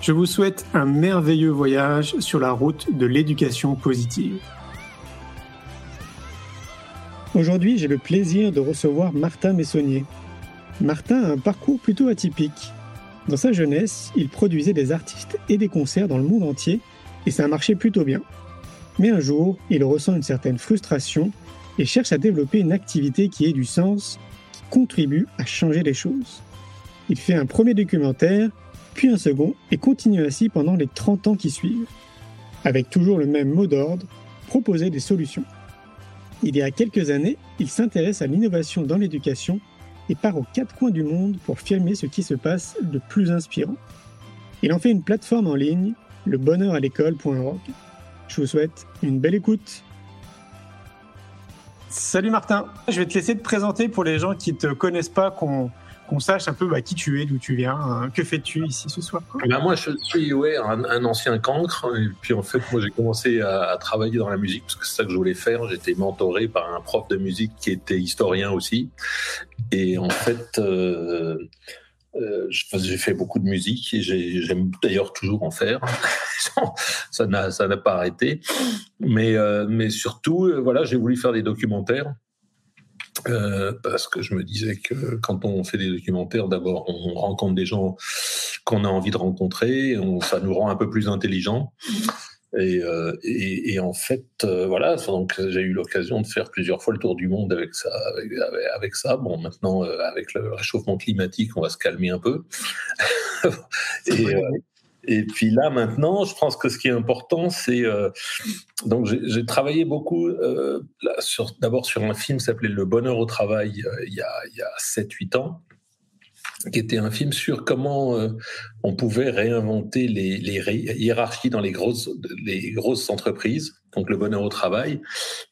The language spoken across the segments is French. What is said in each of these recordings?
Je vous souhaite un merveilleux voyage sur la route de l'éducation positive. Aujourd'hui, j'ai le plaisir de recevoir Martin Messonnier. Martin a un parcours plutôt atypique. Dans sa jeunesse, il produisait des artistes et des concerts dans le monde entier, et ça a marché plutôt bien. Mais un jour, il ressent une certaine frustration et cherche à développer une activité qui ait du sens, qui contribue à changer les choses. Il fait un premier documentaire puis un second, et continue ainsi pendant les 30 ans qui suivent. Avec toujours le même mot d'ordre, proposer des solutions. Il y a quelques années, il s'intéresse à l'innovation dans l'éducation et part aux quatre coins du monde pour filmer ce qui se passe de plus inspirant. Il en fait une plateforme en ligne, le bonheur à l'école.org. Je vous souhaite une belle écoute. Salut Martin, je vais te laisser te présenter pour les gens qui ne te connaissent pas, qu'on qu'on sache un peu bah, qui tu es, d'où tu viens, hein. que fais-tu ici ce soir eh ben, Moi, je suis ouais, un, ancien cancre. Et puis, en fait, moi, j'ai commencé à, travailler dans la musique parce que c'est ça que je voulais faire. J'étais mentoré par un prof de musique qui était historien aussi. Et en fait, euh, euh, j'ai fait beaucoup de musique et j'aime d'ailleurs toujours en faire. ça n'a pas arrêté. Mais euh, mais surtout, voilà, j'ai voulu faire des documentaires euh, parce que je me disais que quand on fait des documentaires, d'abord on rencontre des gens qu'on a envie de rencontrer, on, ça nous rend un peu plus intelligents. Et, euh, et, et, en fait, euh, voilà, donc j'ai eu l'occasion de faire plusieurs fois le tour du monde avec ça. Avec, avec ça. Bon, maintenant, avec le réchauffement climatique, on va se calmer un peu. et, et puis là, maintenant, je pense que ce qui est important, c'est. Euh, donc, j'ai travaillé beaucoup, euh, d'abord sur un film qui s'appelait Le bonheur au travail, euh, il y a, a 7-8 ans, qui était un film sur comment on pouvait réinventer les, hiérarchies dans les grosses, les grosses entreprises, donc le bonheur au travail.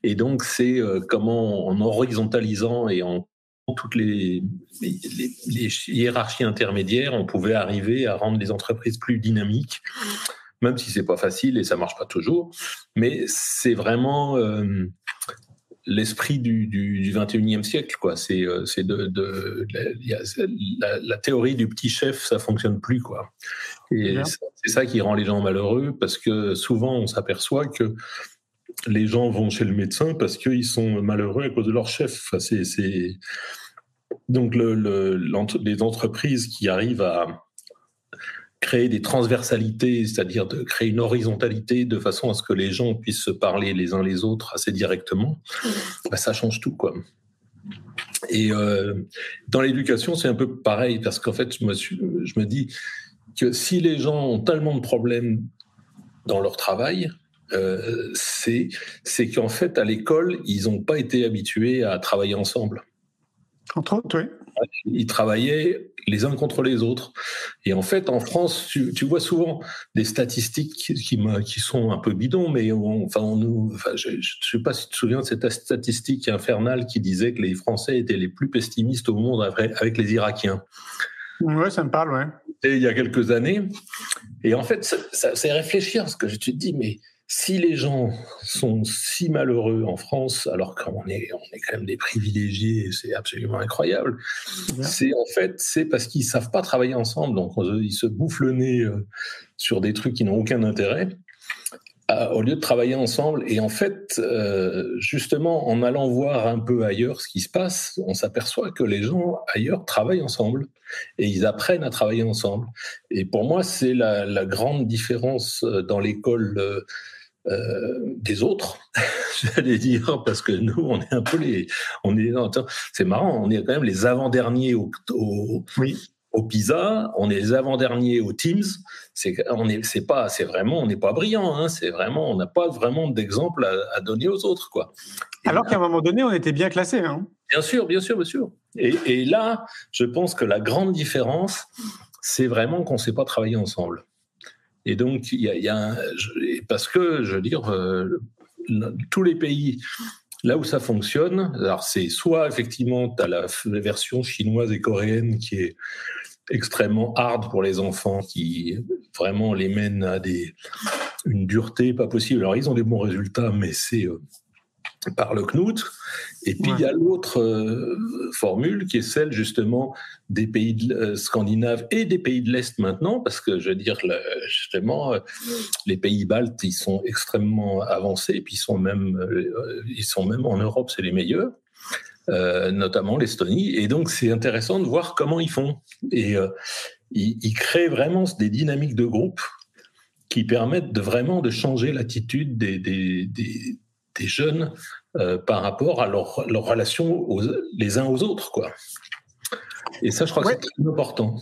Et donc, c'est comment, en horizontalisant et en toutes les, hiérarchies intermédiaires, on pouvait arriver à rendre les entreprises plus dynamiques, même si c'est pas facile et ça marche pas toujours. Mais c'est vraiment euh, l'esprit du, du, 21e siècle, quoi. C'est euh, de, la, théorie du petit chef, ça fonctionne plus, quoi. Et c'est ça qui rend les gens malheureux parce que souvent on s'aperçoit que les gens vont chez le médecin parce qu'ils sont malheureux à cause de leur chef. Donc, les entreprises qui arrivent à créer des transversalités, c'est-à-dire de créer une horizontalité de façon à ce que les gens puissent se parler les uns les autres assez directement, bah, ça change tout. Et euh, dans l'éducation, c'est un peu pareil, parce qu'en fait, je me dis que si les gens ont tellement de problèmes dans leur travail, euh, c'est qu'en fait, à l'école, ils n'ont pas été habitués à travailler ensemble. Entre autres, oui. Ils travaillaient les uns contre les autres. Et en fait, en France, tu, vois souvent des statistiques qui, qui, sont un peu bidons, mais enfin, on nous, je ne sais pas si tu te souviens de cette statistique infernale qui disait que les Français étaient les plus pessimistes au monde avec les Irakiens. Oui, ça me parle. Et il y a quelques années. Et en fait, c'est réfléchir, parce que je te dis, mais si les gens sont si malheureux en France, alors qu'on est, on est quand même des privilégiés, c'est absolument incroyable, c'est en fait c'est parce qu'ils savent pas travailler ensemble, donc ils se bouffent le nez euh, sur des trucs qui n'ont aucun intérêt. au lieu de travailler ensemble. Et en fait, euh, justement, en allant voir un peu ailleurs ce qui se passe, on s'aperçoit que les gens ailleurs travaillent ensemble et ils apprennent à travailler ensemble. Et pour moi, c'est la, grande différence euh, dans l'école des autres, j'allais dire, parce que nous, on est un peu les, on est, c'est marrant, on est quand même les avant-derniers au, au, Oui. au PISA, on est les avant-derniers au Teams. C'est, on est, c'est pas, c'est vraiment, on n'est pas brillant. Hein, c'est vraiment, on n'a pas vraiment d'exemple à, à donner aux autres, quoi. Et Alors qu'à un moment donné, on était bien classé. Hein. Bien sûr, bien sûr, bien sûr. Et, et là, je pense que la grande différence, c'est vraiment qu'on ne sait pas travailler ensemble. Et donc, il y a, un- parce que, je veux dire, euh, tous les pays, là où ça fonctionne, alors c'est soit effectivement, tu as la version chinoise et coréenne qui est extrêmement hard pour les enfants, qui vraiment les mène à des, une dureté pas possible. Alors, ils ont des bons résultats, mais c'est euh, par le Knout. Et puis, il y a l'autre euh, formule qui est celle justement des pays de, euh, scandinaves et des pays de l'Est maintenant, parce que je veux dire, le- justement, euh, les pays baltes, ils sont extrêmement avancés, puis ils sont même, ils sont même en Europe, c'est les meilleurs. notamment l'Estonie, et donc c'est intéressant de voir comment ils font. Et ils, ils créent vraiment des dynamiques de groupe qui permettent de vraiment de changer l'attitude des, des, des, des jeunes euh, par rapport à leur, leur relation aux, les uns aux autres, quoi. Et ça, je crois Ouais. que c'est très important.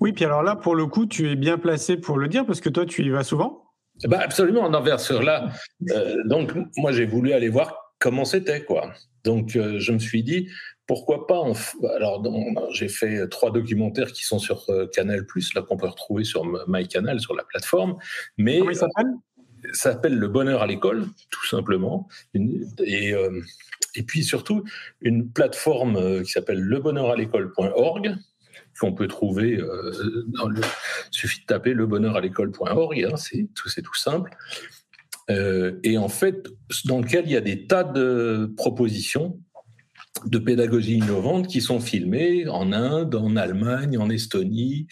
Oui, puis alors là, pour le coup, tu es bien placé pour le dire parce que toi, tu y vas souvent? Bah absolument, en envers sur là. euh, donc, moi, j'ai voulu aller voir comment c'était, quoi. Donc, euh, je me suis dit, pourquoi pas on f- Alors, j'ai fait trois documentaires qui sont sur euh, Canal+, là qu'on peut retrouver sur MyCanal, sur la plateforme. Mais Comment ça s'appelle le bonheur à l'école, tout simplement. Et, euh, et puis surtout, une plateforme euh, qui s'appelle lebonheuralécole.org, qu'on peut trouver, euh, dans le, il suffit de taper lebonheuralécole.org, hein, c'est tout, simple. Et en fait, dans lequel il y a des tas de propositions de pédagogie innovante qui sont filmées en Inde, en Allemagne, en Estonie,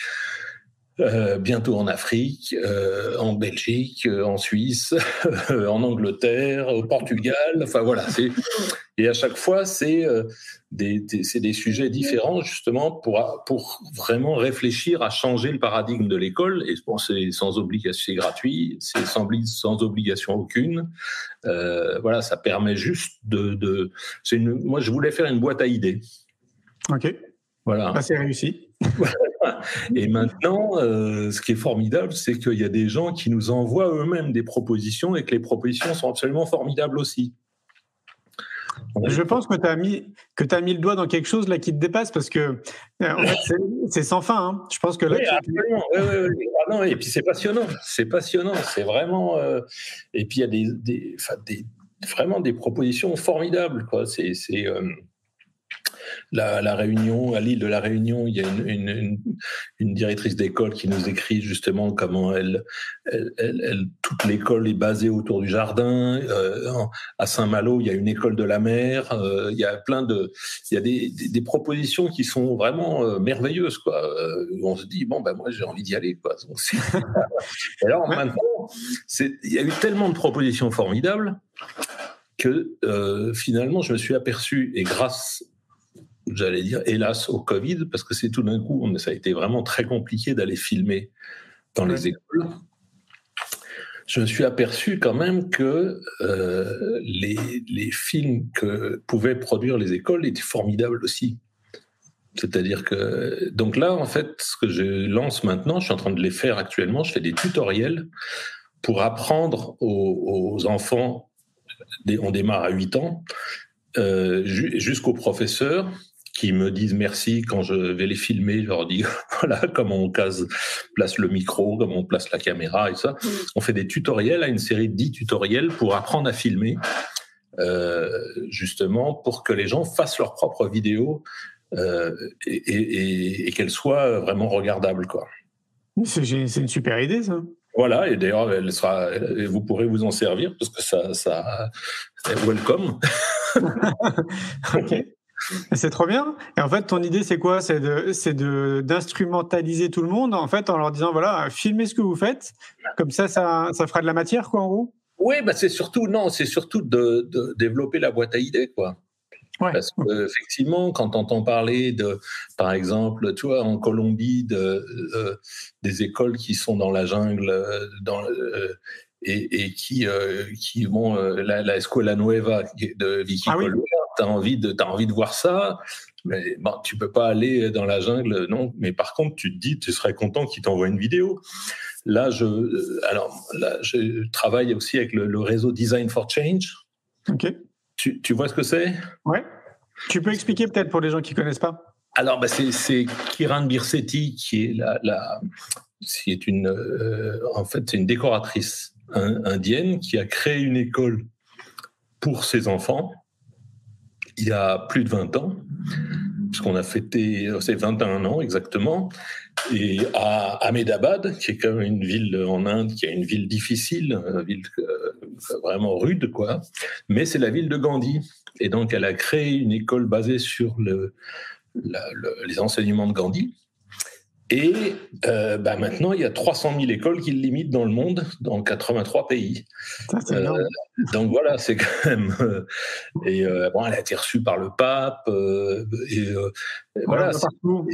euh, bientôt en Afrique, euh, en Belgique, euh, en Suisse, euh, en Angleterre, au Portugal. Enfin voilà. c'est- Et à chaque fois, c'est euh, des, des- des sujets différents justement pour, pour vraiment réfléchir à changer le paradigme de l'école. Et bon, c'est sans obligation, c'est gratuit, c'est sans, sans obligation aucune. Euh, voilà, ça permet juste de. de une, moi, je voulais faire une boîte à idées. Ok, Voilà. c'est réussi. Et maintenant, euh, ce qui est formidable, c'est qu'il y a des gens qui nous envoient eux-mêmes des propositions et que les propositions sont absolument formidables aussi. Je pense que tu as, mis, que as mis le doigt dans quelque chose là qui te dépasse parce que euh, en fait, c'est- sans fin. hein. Je pense que là, Oui, tu- absolument. Oui, oui, oui. Ah non, et puis c'est passionnant. C'est passionnant. C'est vraiment. euh, Et puis il y a des, des, enfin, des- vraiment des propositions formidables. Quoi. C'est, euh, la, Réunion, à l'île de la Réunion, il y a une, directrice d'école qui nous écrit justement comment elle, toute l'école est basée autour du jardin. Euh, à Saint-Malo, il y a une école de la mer. Euh, il y a plein de, il y a des, propositions qui sont vraiment euh, merveilleuses, quoi. On se dit bon ben moi j'ai envie d'y aller, quoi. Alors maintenant, il y a eu tellement de propositions formidables que finalement je me suis aperçu et grâce j'allais dire hélas au Covid parce que c'est tout d'un coup on- ça a été vraiment très compliqué d'aller filmer dans les écoles je me suis aperçu quand même que euh, les, les films que pouvaient produire les écoles étaient formidables aussi. C'est-à-dire que donc là, en fait, ce que je lance maintenant, je suis en train de les faire actuellement. Je fais des tutoriels pour apprendre aux, aux enfants. On démarre à 8 ans euh, ju- jusqu'aux professeurs qui me disent merci quand je vais les filmer. Je leur dis voilà comment on case, place le micro, comment on place la caméra et ça. On fait des tutoriels, à une série de 10 tutoriels pour apprendre à filmer, euh, justement pour que les gens fassent leurs propres vidéos euh, et, et- et- et qu'elles soient vraiment regardables, quoi. c'est une super idée, ça. Voilà, et d'ailleurs, elle sera, vous pourrez vous en servir parce que ça, ça, welcome. Ok. C'est trop bien. Et en fait, ton idée, c'est quoi? C'est de, d'instrumentaliser tout le monde, en fait, en leur disant voilà, filmez ce que vous faites. Comme ça, ça, ça fera de la matière, quoi, en gros? Oui, bah c'est surtout non, c'est surtout de, de développer la boîte à idées, quoi. Ouais. Parce que effectivement, quand on entend parler de, par exemple, tu vois, en Colombie, de, euh, des écoles qui sont dans la jungle, euh, dans, euh, et, et qui, euh, qui euh, la, la Escuela Nueva de Vicky Ah oui. Colbert, t'as envie de, t'as envie de voir ça, mais bon, tu peux pas aller dans la jungle, non. Mais par contre, tu te dis, tu serais content qu'il t'envoie une vidéo. Là, je, alors, là, je travaille aussi avec le, le réseau Design for Change. Ok. Tu, tu vois ce que c'est? Ouais. Tu peux expliquer peut-être pour les gens qui connaissent pas? Alors, bah, c'est, c'est Kiran Birsetti qui est la, la c'est une, euh, en fait, c'est une décoratrice in- indienne qui a créé une école pour ses enfants il y a plus de 20 ans, puisqu'on a fêté, euh, c'est 21 ans exactement, et à Ahmedabad, qui est quand même une ville en Inde, qui est une ville difficile, une ville euh, vraiment rude, quoi, mais c'est la ville de Gandhi. Et donc, elle a créé une école basée sur les enseignements de Gandhi. Et euh, bah, maintenant, il y a 300 000 écoles qui le limitent dans le monde, dans 83 pays. Ça, Euh. Donc voilà, c'est quand même. euh, et euh, bon, elle a été reçue par le pape. euh, et et On voilà, la voit partout.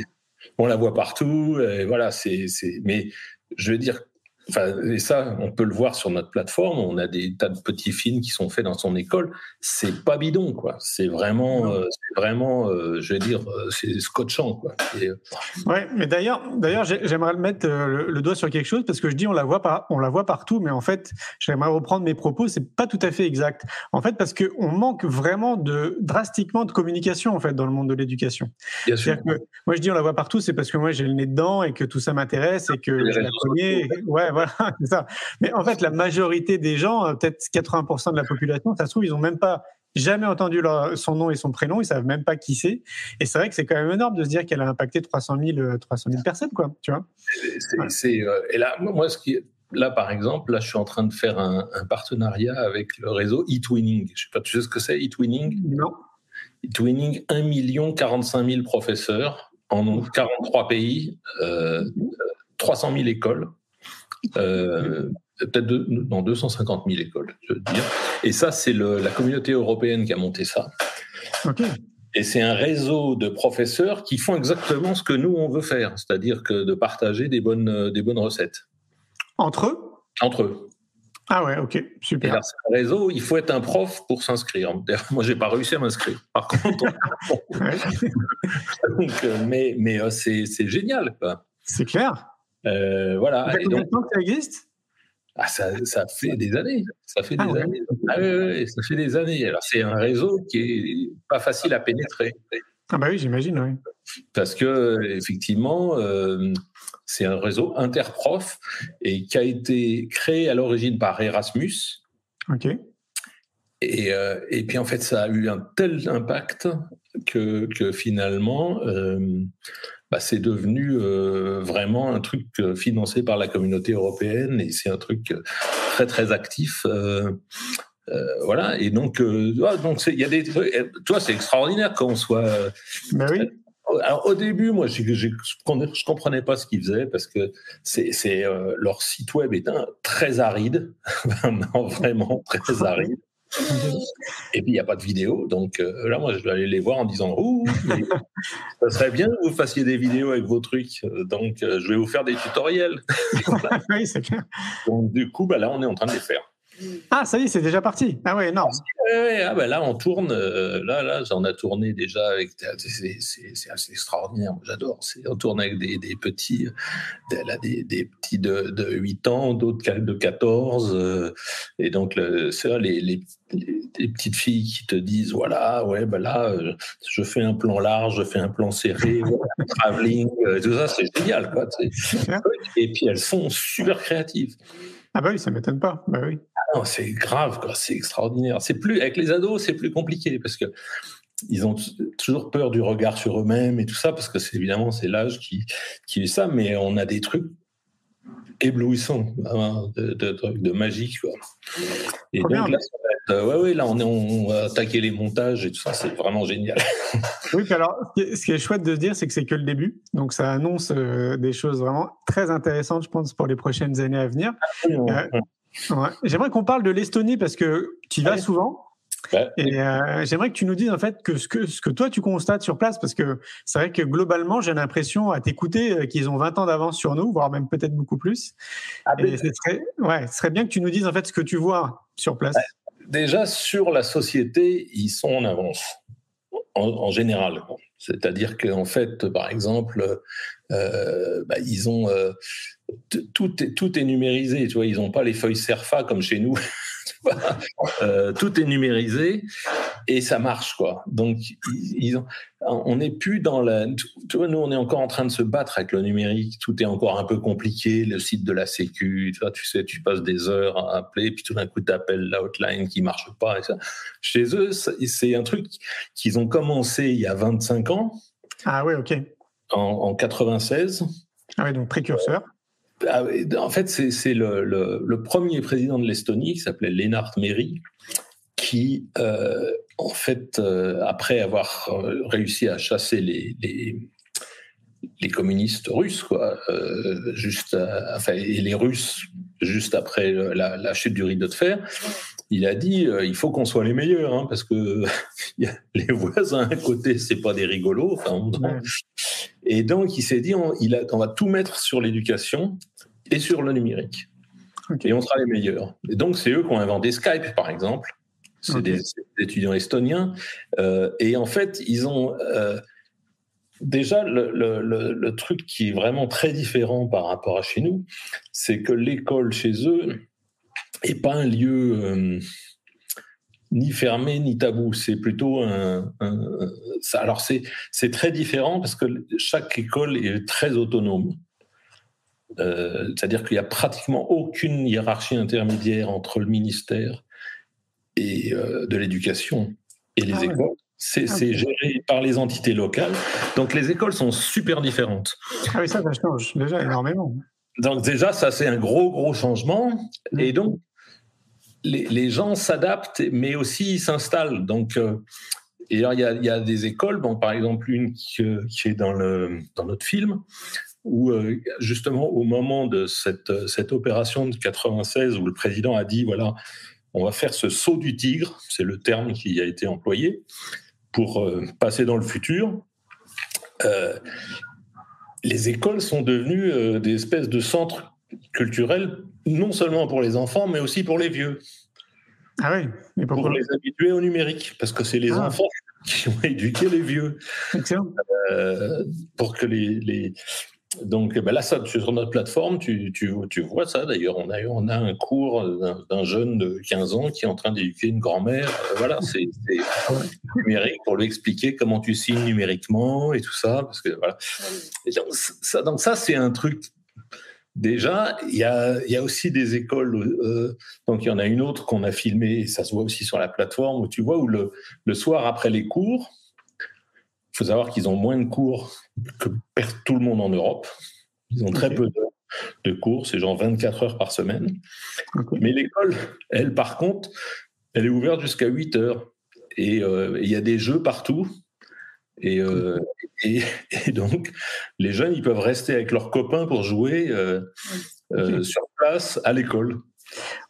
on la voit partout. Et voilà, c'est. Mais je veux dire, enfin, et ça, on peut le voir sur notre plateforme. On a des tas de petits films qui sont faits dans son école. C'est pas bidon, quoi. C'est vraiment, euh, vraiment, euh, je veux dire, euh, c'est scotchant, quoi. Et, Ouais, mais d'ailleurs, d'ailleurs, j'ai- j'aimerais mettre le, le doigt sur quelque chose parce que je dis on la voit pas, on la voit partout, mais en fait, j'aimerais reprendre mes propos, c'est pas tout à fait exact. En fait, parce que on manque vraiment de drastiquement de communication en fait dans le monde de l'éducation. bien sûr. Que moi je dis on la voit partout, c'est parce que moi j'ai le nez dedans et que tout ça m'intéresse et que Les je la réseaux connais. et- Ouais, voilà, c'est ça. Mais en fait, la majorité des gens, euh, peut-être 80% de la population, ça se trouve, ils ont même pas jamais entendu leur- son nom et son prénom, ils savent même pas qui c'est. Et c'est vrai que c'est quand même énorme de se dire qu'elle a impacté 300 000, euh, 300 000 personnes, quoi. Tu vois C'est- euh, et là, moi, ce qui, là, par exemple, là, je suis en train de faire un, un partenariat avec le réseau eTwinning. Je sais pas, tu sais ce que c'est eTwinning? Non. eTwinning, 1 million 45 000 professeurs en 43 pays, euh, 300 000 écoles, euh, peut-être non, 250 000 écoles, je veux dire. Et ça, c'est la communauté européenne qui a monté ça. Ok. Et c'est un réseau de professeurs qui font exactement ce que nous, on veut faire, c'est-à-dire que de partager des bonnes, des bonnes recettes Entre eux? Entre eux. Ah ouais, ok, Et super. là, c'est un réseau, il faut être un prof pour s'inscrire. Moi, j'ai pas réussi à m'inscrire. Par contre, Ouais, donc, euh, mais, mais euh, c'est génial. C'est clair. Euh, voilà. Ça fait Et combien donc, de temps que ça existe? Ah, ça, ça fait des années. Ça fait des Ah ouais. années. Ah oui, oui, oui, ça fait des années. Alors, c'est un réseau qui est pas facile à pénétrer. Ah bah oui, j'imagine, oui. Parce que, effectivement, euh, c'est un réseau interprof et qui a été créé à l'origine par Erasmus. Ok. Et, euh, et puis, en fait, ça a eu un tel impact que, que finalement, euh, bah, c'est devenu euh, vraiment un truc euh, financé par la communauté européenne et c'est un truc euh, très, très actif. euh, euh, voilà, et donc, ouais, donc il y a des trucs, vois, c'est extraordinaire qu'on soit. Bah oui. alors au début, moi, je je comprenais pas ce qu'ils faisaient parce que c'est, c'est, euh, leur site web est un, très aride, non, vraiment très aride. Et puis il n'y a pas de vidéo, donc euh, là, moi, je vais aller les voir en disant, ouh, mais ça serait bien que vous fassiez des vidéos avec vos trucs, euh, donc euh, je vais vous faire des tutoriels. oui, c'est clair. Donc du coup, bah là, on est en train de les faire. Ah, ça y est, c'est déjà parti. Ah ouais, ouais, ah bah là, on tourne. euh, là, là, j'en ai tourné déjà avec. C'est assez extraordinaire. J'adore. On tourne avec des, des petits, des, là, des, des petits de, de 8 ans, d'autres de 14. euh, et donc, le- c'est là, les, les, petites filles qui te disent voilà, ouais, bah là, euh, je fais un plan large, je fais un plan serré, voilà, travelling, tout ça, c'est génial. Quoi, et puis, elles sont super créatives. Ah bah oui, ça m'étonne pas. Bah oui. Non, c'est grave, quoi. C'est extraordinaire. C'est plus avec les ados, c'est plus compliqué parce que ils ont toujours peur du regard sur eux-mêmes et tout ça parce que c'est évidemment c'est l'âge qui qui est ça, mais on a des trucs éblouissants, de, de, trucs de magique, quoi. Et donc là, ça euh, ouais, ouais, là on est on va attaquer les montages et tout ça, c'est vraiment génial. Oui, puis alors, ce qui est- chouette de se dire, c'est que c'est que le début. Donc, ça annonce euh, des choses vraiment très intéressantes, je pense, pour les prochaines années à venir. Ouais. J'aimerais qu'on parle de l'Estonie parce que tu y vas Ouais. souvent. Et euh, j'aimerais que tu nous dises en fait que ce, que ce que toi tu constates sur place, parce que c'est vrai que globalement j'ai l'impression à t'écouter euh, qu'ils ont 20 ans d'avance sur nous, voire même peut-être beaucoup plus. Ah, et ce serait, ouais, ce serait bien que tu nous dises en fait ce que tu vois sur place. Déjà sur la société, ils sont en avance en, général. C'est-à-dire qu'en fait, par exemple, euh, bah, ils ont tout est, tout est numérisé. Tu vois, ils n'ont pas les feuilles Serfa comme chez nous. Euh, tout est numérisé et ça marche quoi. Donc ils, on n'est plus dans la. Tu vois, nous on est encore en train de se battre avec le numérique. Tout est encore un peu compliqué. Le site de la Sécu, tu, vois, tu sais, tu passes des heures à appeler, puis tout d'un coup tu appelles l'outline qui marche pas. Et ça. Chez eux, c'est un truc qu'ils ont commencé il y a 25 ans. Ah oui, ok. En, en 96. Ah oui, donc précurseur. Ah en fait, c'est le, premier président de l'Estonie, qui s'appelait Lennart Meri, qui, euh, en fait, euh, après avoir euh, réussi à chasser les, communistes russes, quoi, juste, enfin, et les Russes, juste après la, chute du rideau de fer, il a dit il faut qu'on soit les meilleurs, hein, parce que les voisins à côté, c'est pas des rigolos. Et donc, il s'est dit, on, il a, on, va tout mettre sur l'éducation et sur le numérique. Et on sera les meilleurs. Et donc, c'est eux qui ont inventé Skype, par exemple. C'est des, étudiants estoniens. Euh, et en fait, ils ont... Euh, déjà, le, le, le, truc qui est vraiment très différent par rapport à chez nous, c'est que l'école chez eux n'est pas un lieu... Euh, ni fermé ni tabou. C'est plutôt un. ça, alors c'est c'est très différent parce que chaque école est très autonome. Euh, c'est-à-dire qu'il n'y a pratiquement aucune hiérarchie intermédiaire entre le ministère et euh, de l'éducation et les ah écoles. C'est géré par les entités locales. Donc les écoles sont super différentes. Ah oui, ça, ça change déjà énormément. Donc déjà, ça c'est un gros, gros changement. Mm. Et donc, les, gens s'adaptent, mais aussi s'installent. Donc, euh, il y, a, des écoles, par exemple une qui, est dans, notre film, où euh, justement au moment de cette, opération de 96, où le président a dit, voilà, on va faire ce saut du tigre, c'est le terme qui a été employé, pour euh, passer dans le futur. les écoles sont devenues des espèces de centres culturels non seulement pour les enfants, mais aussi pour les vieux. Ah oui, mais Pour les habituer au numérique, parce que c'est les ah. enfants qui ont éduqué les vieux. Excellent. Euh, pour que les, les... Donc ben là, ça, sur notre plateforme, tu, tu, tu vois ça. D'ailleurs, on a, on a un cours d'un jeune de 15 ans qui est en train d'éduquer une grand-mère. Euh, voilà, c'est numérique pour lui expliquer comment tu signes numériquement et tout ça. Parce que voilà. donc, ça, donc ça, c'est un truc Déjà, il y a, aussi des écoles. Euh, donc, il y en a une autre qu'on a filmée, et ça se voit aussi sur la plateforme, où tu vois, où le, soir après les cours, il faut savoir qu'ils ont moins de cours que tout le monde en Europe. Ils ont très peu de, cours, c'est genre 24 heures par semaine. Mais l'école, elle, par contre, elle est ouverte jusqu'à 8 heures. Et euh, il y a des jeux partout. Euh, et, et, donc, les jeunes, ils peuvent rester avec leurs copains pour jouer euh, euh, sur place à l'école.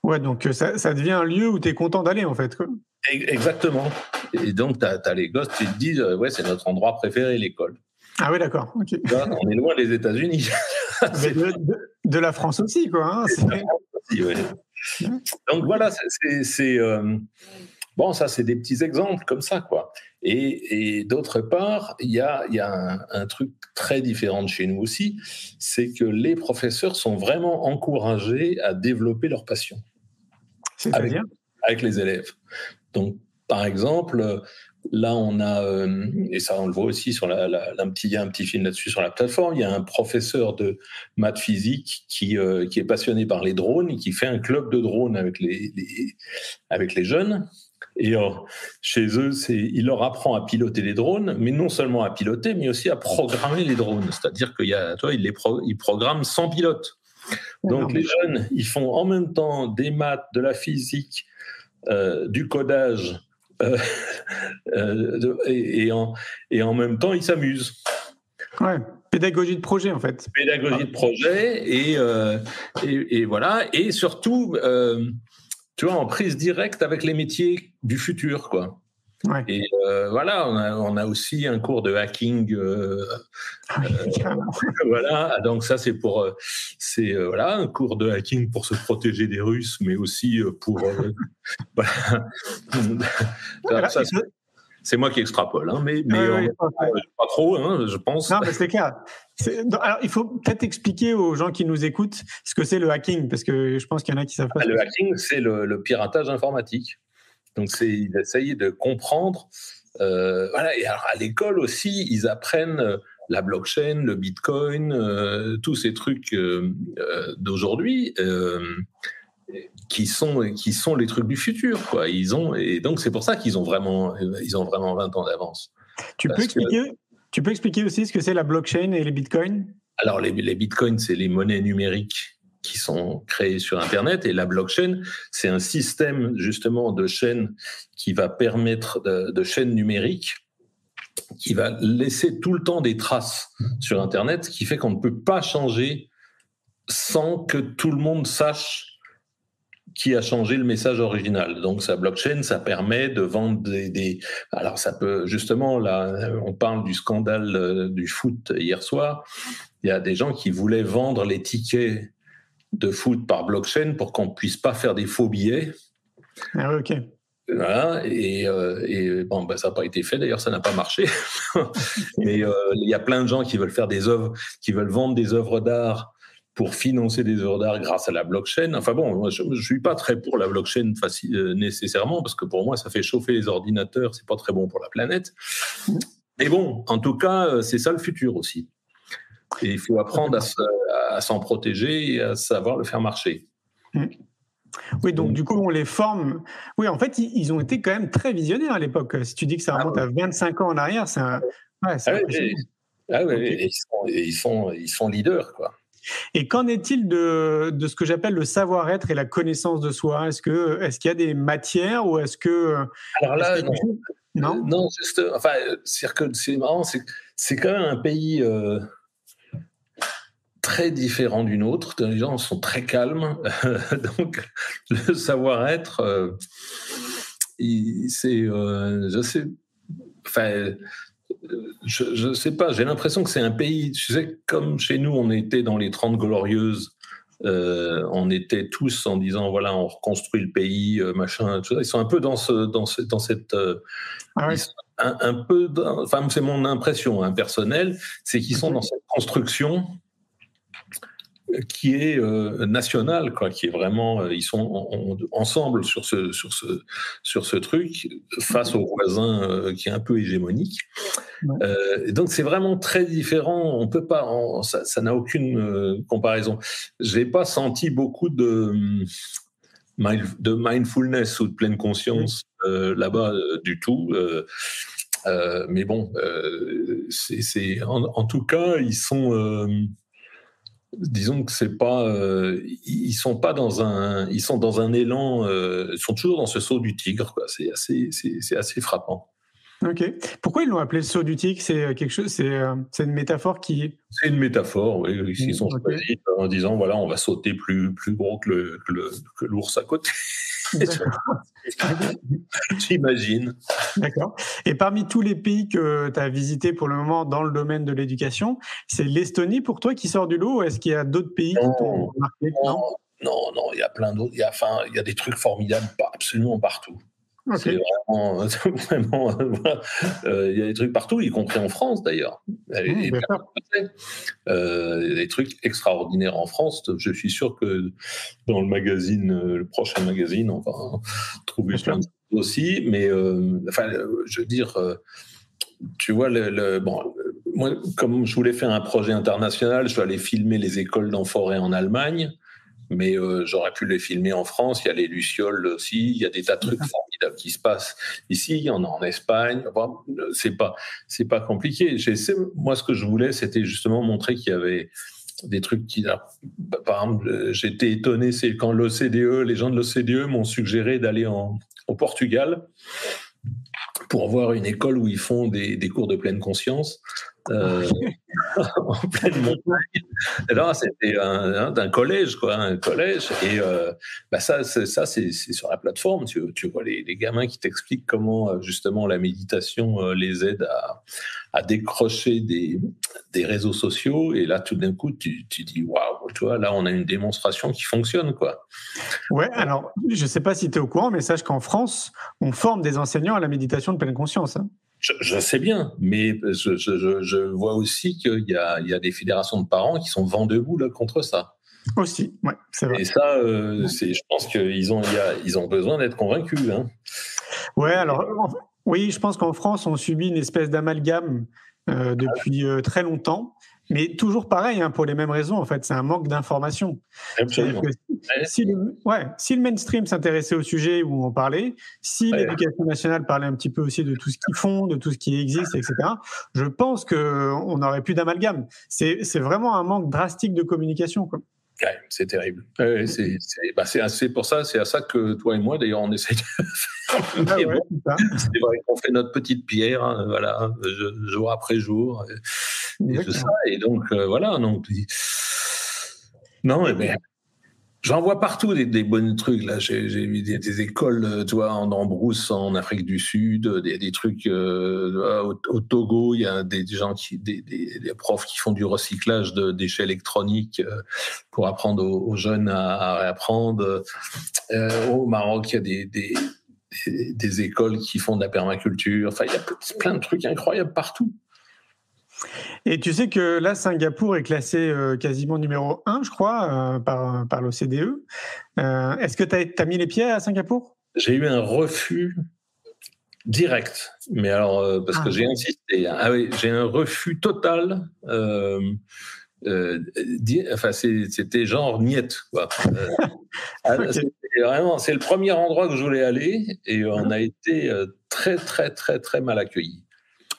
Ouais, donc ça, ça, devient un lieu où tu es content d'aller, en fait. Quoi. Exactement. Et donc, tu as, les gosses, tu te dis, ouais, c'est notre endroit préféré, l'école. Ah oui, d'accord. on est loin des États-Unis. de, la France aussi, quoi. Hein, aussi, ouais. Donc voilà, c'est. Bon, ça, c'est des petits exemples comme ça, quoi. Et, d'autre part, il y a, un, truc très différent de chez nous aussi, c'est que les professeurs sont vraiment encouragés à développer leur passion. Avec, avec les élèves. Donc, par exemple, là, on a, euh, et ça on le voit aussi sur la, un, petit, il y a un petit film là-dessus sur la plateforme, il y a un professeur de maths physique qui, euh, qui est passionné par les drones et qui fait un club de drones avec les, avec les jeunes. Et chez eux, il leur apprend à piloter les drones, mais non seulement à piloter, mais aussi à programmer les drones. C'est-à-dire qu'il y a, toi, il les il programme sans pilote. Donc les jeunes, ils font en même temps des maths, de la physique, euh, du codage, euh, euh, et, en, et en même temps, ils s'amusent. Ouais, pédagogie de projet en fait. Pédagogie de projet et, et, et, voilà. Et surtout, tu vois, en prise directe avec les métiers du futur, quoi. Ouais. Et euh, voilà, on a, on a aussi un cours de hacking. euh, Ah carrément. voilà, donc ça c'est pour, euh, c'est euh, voilà un cours de hacking pour se protéger des Russes, mais aussi euh, pour. euh, voilà. Alors, ça, c'est- moi qui extrapole, hein, mais, mais Ouais, euh, ouais, ouais. pas trop, hein, je pense. Non, mais c'est clair. Alors, il faut peut-être expliquer aux gens qui nous écoutent ce que c'est le hacking, parce que je pense qu'il y en a qui savent pas. Ah, Le hacking, c'est le, le piratage informatique. Donc, c'est d'essayer de comprendre. euh, voilà. Et alors, à l'école aussi, ils apprennent euh, la blockchain, le bitcoin, euh, tous ces trucs euh, d'aujourd'hui. qui sont qui sont les trucs du futur quoi ils ont et donc c'est pour ça qu'ils ont vraiment ils ont vraiment 20 ans d'avance. Tu peux que- expliquer Tu peux expliquer aussi ce que c'est la blockchain et les bitcoins? Alors, les, bitcoins, c'est les monnaies numériques qui sont créées sur Internet et la blockchain, c'est un système justement de chaînes qui va permettre de, de chaînes numériques qui va laisser tout le temps des traces sur Internet, ce qui fait qu'on ne peut pas changer sans que tout le monde sache qui a changé le message original. Donc, sa blockchain, ça permet de vendre des, des- alors ça peut justement là, on parle du scandale euh, du foot hier soir. Il y a des gens qui voulaient vendre les tickets de foot par blockchain pour qu'on puisse pas faire des faux billets. Ah ok. Voilà, et, euh, et bon, ben, ça n'a pas été fait. D'ailleurs, ça n'a pas marché. Mais euh, il y a plein de gens qui veulent faire des œuvres, qui veulent vendre des œuvres d'art pour financer des œuvres d'art grâce à la blockchain. Enfin bon, moi, je, je suis pas très pour la blockchain euh, nécessairement parce que pour moi, ça fait chauffer les ordinateurs. C'est pas très bon pour la planète. Mais bon, en tout cas, euh, c'est ça le futur aussi. Et il faut apprendre à se- à s'en protéger et à savoir le faire marcher. Oui, donc du coup, on les forme. Oui, en fait, ils, ont été quand même très visionnaires à l'époque. Si tu dis que ça Ah remonte à 25 ans en arrière, c'est un... ouais, Ah et- ah et ils, sont, et ils, sont, ils sont leaders, quoi. Et qu'en est-il de, de ce que j'appelle le savoir-être et la connaissance de soi? Est-ce que est-ce qu'il y a des matières ou est-ce que Alors là, quelque chose- non? Non, juste, enfin, euh, c'est marrant, c'est c'est quand même un pays euh, très différent d'une autre. Les gens sont très calmes, donc le savoir-être, euh, c'est, euh, je sais, enfin, euh, je, je sais pas. J'ai l'impression que c'est un pays. Tu sais, comme chez nous, on était dans les 30 glorieuses. euh, on était tous en disant voilà on reconstruit le pays euh, machin tout ça. ils sont un peu dans ce dans ce, dans cette euh, Ah un, un peu, enfin c'est mon impression hein, personnelle, c'est qu'ils sont dans cette construction qui est euh, nationale, quoi, qui est vraiment, euh, ils sont en- en- ensemble sur ce, sur ce, sur ce truc face au voisin euh, qui est un peu hégémonique. Ouais. Euh, donc c'est vraiment très différent. On peut pas, en- ça, n'a aucune euh, comparaison. J'ai pas senti beaucoup de mind- de mindfulness ou de pleine conscience euh, là-bas du tout. Euh, euh, mais bon, euh, c'est, c'est- en, en tout cas, ils sont, euh, disons que c'est pas, euh, ils sont pas dans un, ils sont dans un élan, euh, ils sont toujours dans ce saut du tigre. Quoi. C'est assez, c'est, assez frappant. Ok. Pourquoi ils l'ont appelé le saut du tigre? C'est quelque chose. C'est euh, une métaphore qui. C'est une métaphore, oui, ils sont Ok. choisis en disant voilà, on va sauter plus, plus gros que, le, que, le- que l'ours à côté. J'imagine. D'accord. Et parmi tous les pays que tu as visités pour le moment dans le domaine de l'éducation, c'est l'Estonie pour toi qui sort du lot ou est-ce qu'il y a d'autres pays qui Non. t'ont marqué? Non, non, non, il y a plein d'autres. Il y a, enfin, il y a des trucs formidables absolument partout. C'est vraiment, vraiment. Euh, il y a des trucs partout, y compris en France d'ailleurs. Mmh, sûr. euh, il y a des trucs extraordinaires en France. Je suis sûr que dans le magazine, euh, le prochain magazine, on va trouver plein de choses aussi. Mais euh, enfin, euh, je veux dire, euh, tu vois, le, le- bon, euh, moi, comme je voulais faire un projet international, je suis allé filmer les écoles d'enforêt en Allemagne. Mais euh, j'aurais pu les filmer en France. Il y a les lucioles aussi. Il y a des tas de trucs formidables qui se passent ici. Il y en a en Espagne. Enfin, c'est pas, c'est pas compliqué. Moi, ce que je voulais, c'était justement montrer qu'il y avait des trucs qui. alors, Par exemple, euh, j'étais étonné, c'est quand l'OCDE, les gens de l'OCDE m'ont suggéré d'aller au Portugal pour voir une école où ils font des, des cours de pleine conscience. Euh, en pleine montagne. là, c'était d'un collège, quoi, un collège. Et euh, bah ça, ça c'est sur la plateforme. Tu, vois les, gamins qui t'expliquent comment euh, justement la méditation euh, les aide à, décrocher des, réseaux sociaux. Et là, tout d'un coup, tu, tu dis waouh, tu vois, là, on a une démonstration qui fonctionne, quoi. Ouais. Alors, je sais pas si tu es au courant, mais sache qu'en France, on forme des enseignants à la méditation de pleine conscience. Hein. Je, sais bien, mais je, je, je vois aussi qu'il y a, il y a des fédérations de parents qui sont vent debout là, contre ça. Aussi, ouais, c'est vrai. Et ça, euh, je pense qu'ils ont, il a, ils ont besoin d'être convaincus. Hein. Ouais, alors, oui, je pense qu'en France, on subit une espèce d'amalgame euh, depuis euh, très longtemps. Mais toujours pareil, hein, pour les mêmes raisons, en fait, c'est un manque d'information. Si, le, ouais, si le mainstream s'intéressait au sujet où on parlait, si l'éducation nationale parlait un petit peu aussi de tout ce qu'ils font, de tout ce qui existe, etc., je pense qu'on n'aurait plus d'amalgame. C'est vraiment un manque drastique de communication. Quoi. Ouais, c'est terrible. Ouais, c'est bah pour ça, c'est à ça que toi et moi, d'ailleurs, on essaie de faire. Ah ouais, c'est vrai qu'on fait notre petite pierre, hein, voilà, jour après jour. Et, et, ça, et donc, euh, voilà. Donc, non, mais J'en vois partout des, des bons trucs. Là, j'ai vu des, des, écoles, euh, tu vois, en Ambrousse, en Afrique du Sud, des, des trucs euh, au, Togo. Il y a des, gens qui, des, profs qui font du recyclage de déchets électroniques euh, pour apprendre aux, jeunes à, à réapprendre. Euh, au Maroc, il y a des, des, des écoles qui font de la permaculture. Enfin, il y a plein de trucs incroyables partout. Et tu sais que là, Singapour est classé euh, quasiment numéro 1, je crois, euh, par, par l'OCDE. Euh, est-ce que tu as, mis les pieds à Singapour? J'ai eu un refus direct. Mais alors, parce que ah. j'ai insisté. Ah oui, j'ai un refus total. enfin, c'était genre niette, quoi. Ah, vraiment, c'est le premier endroit que je voulais aller et on a été très, très, très, très mal accueillis.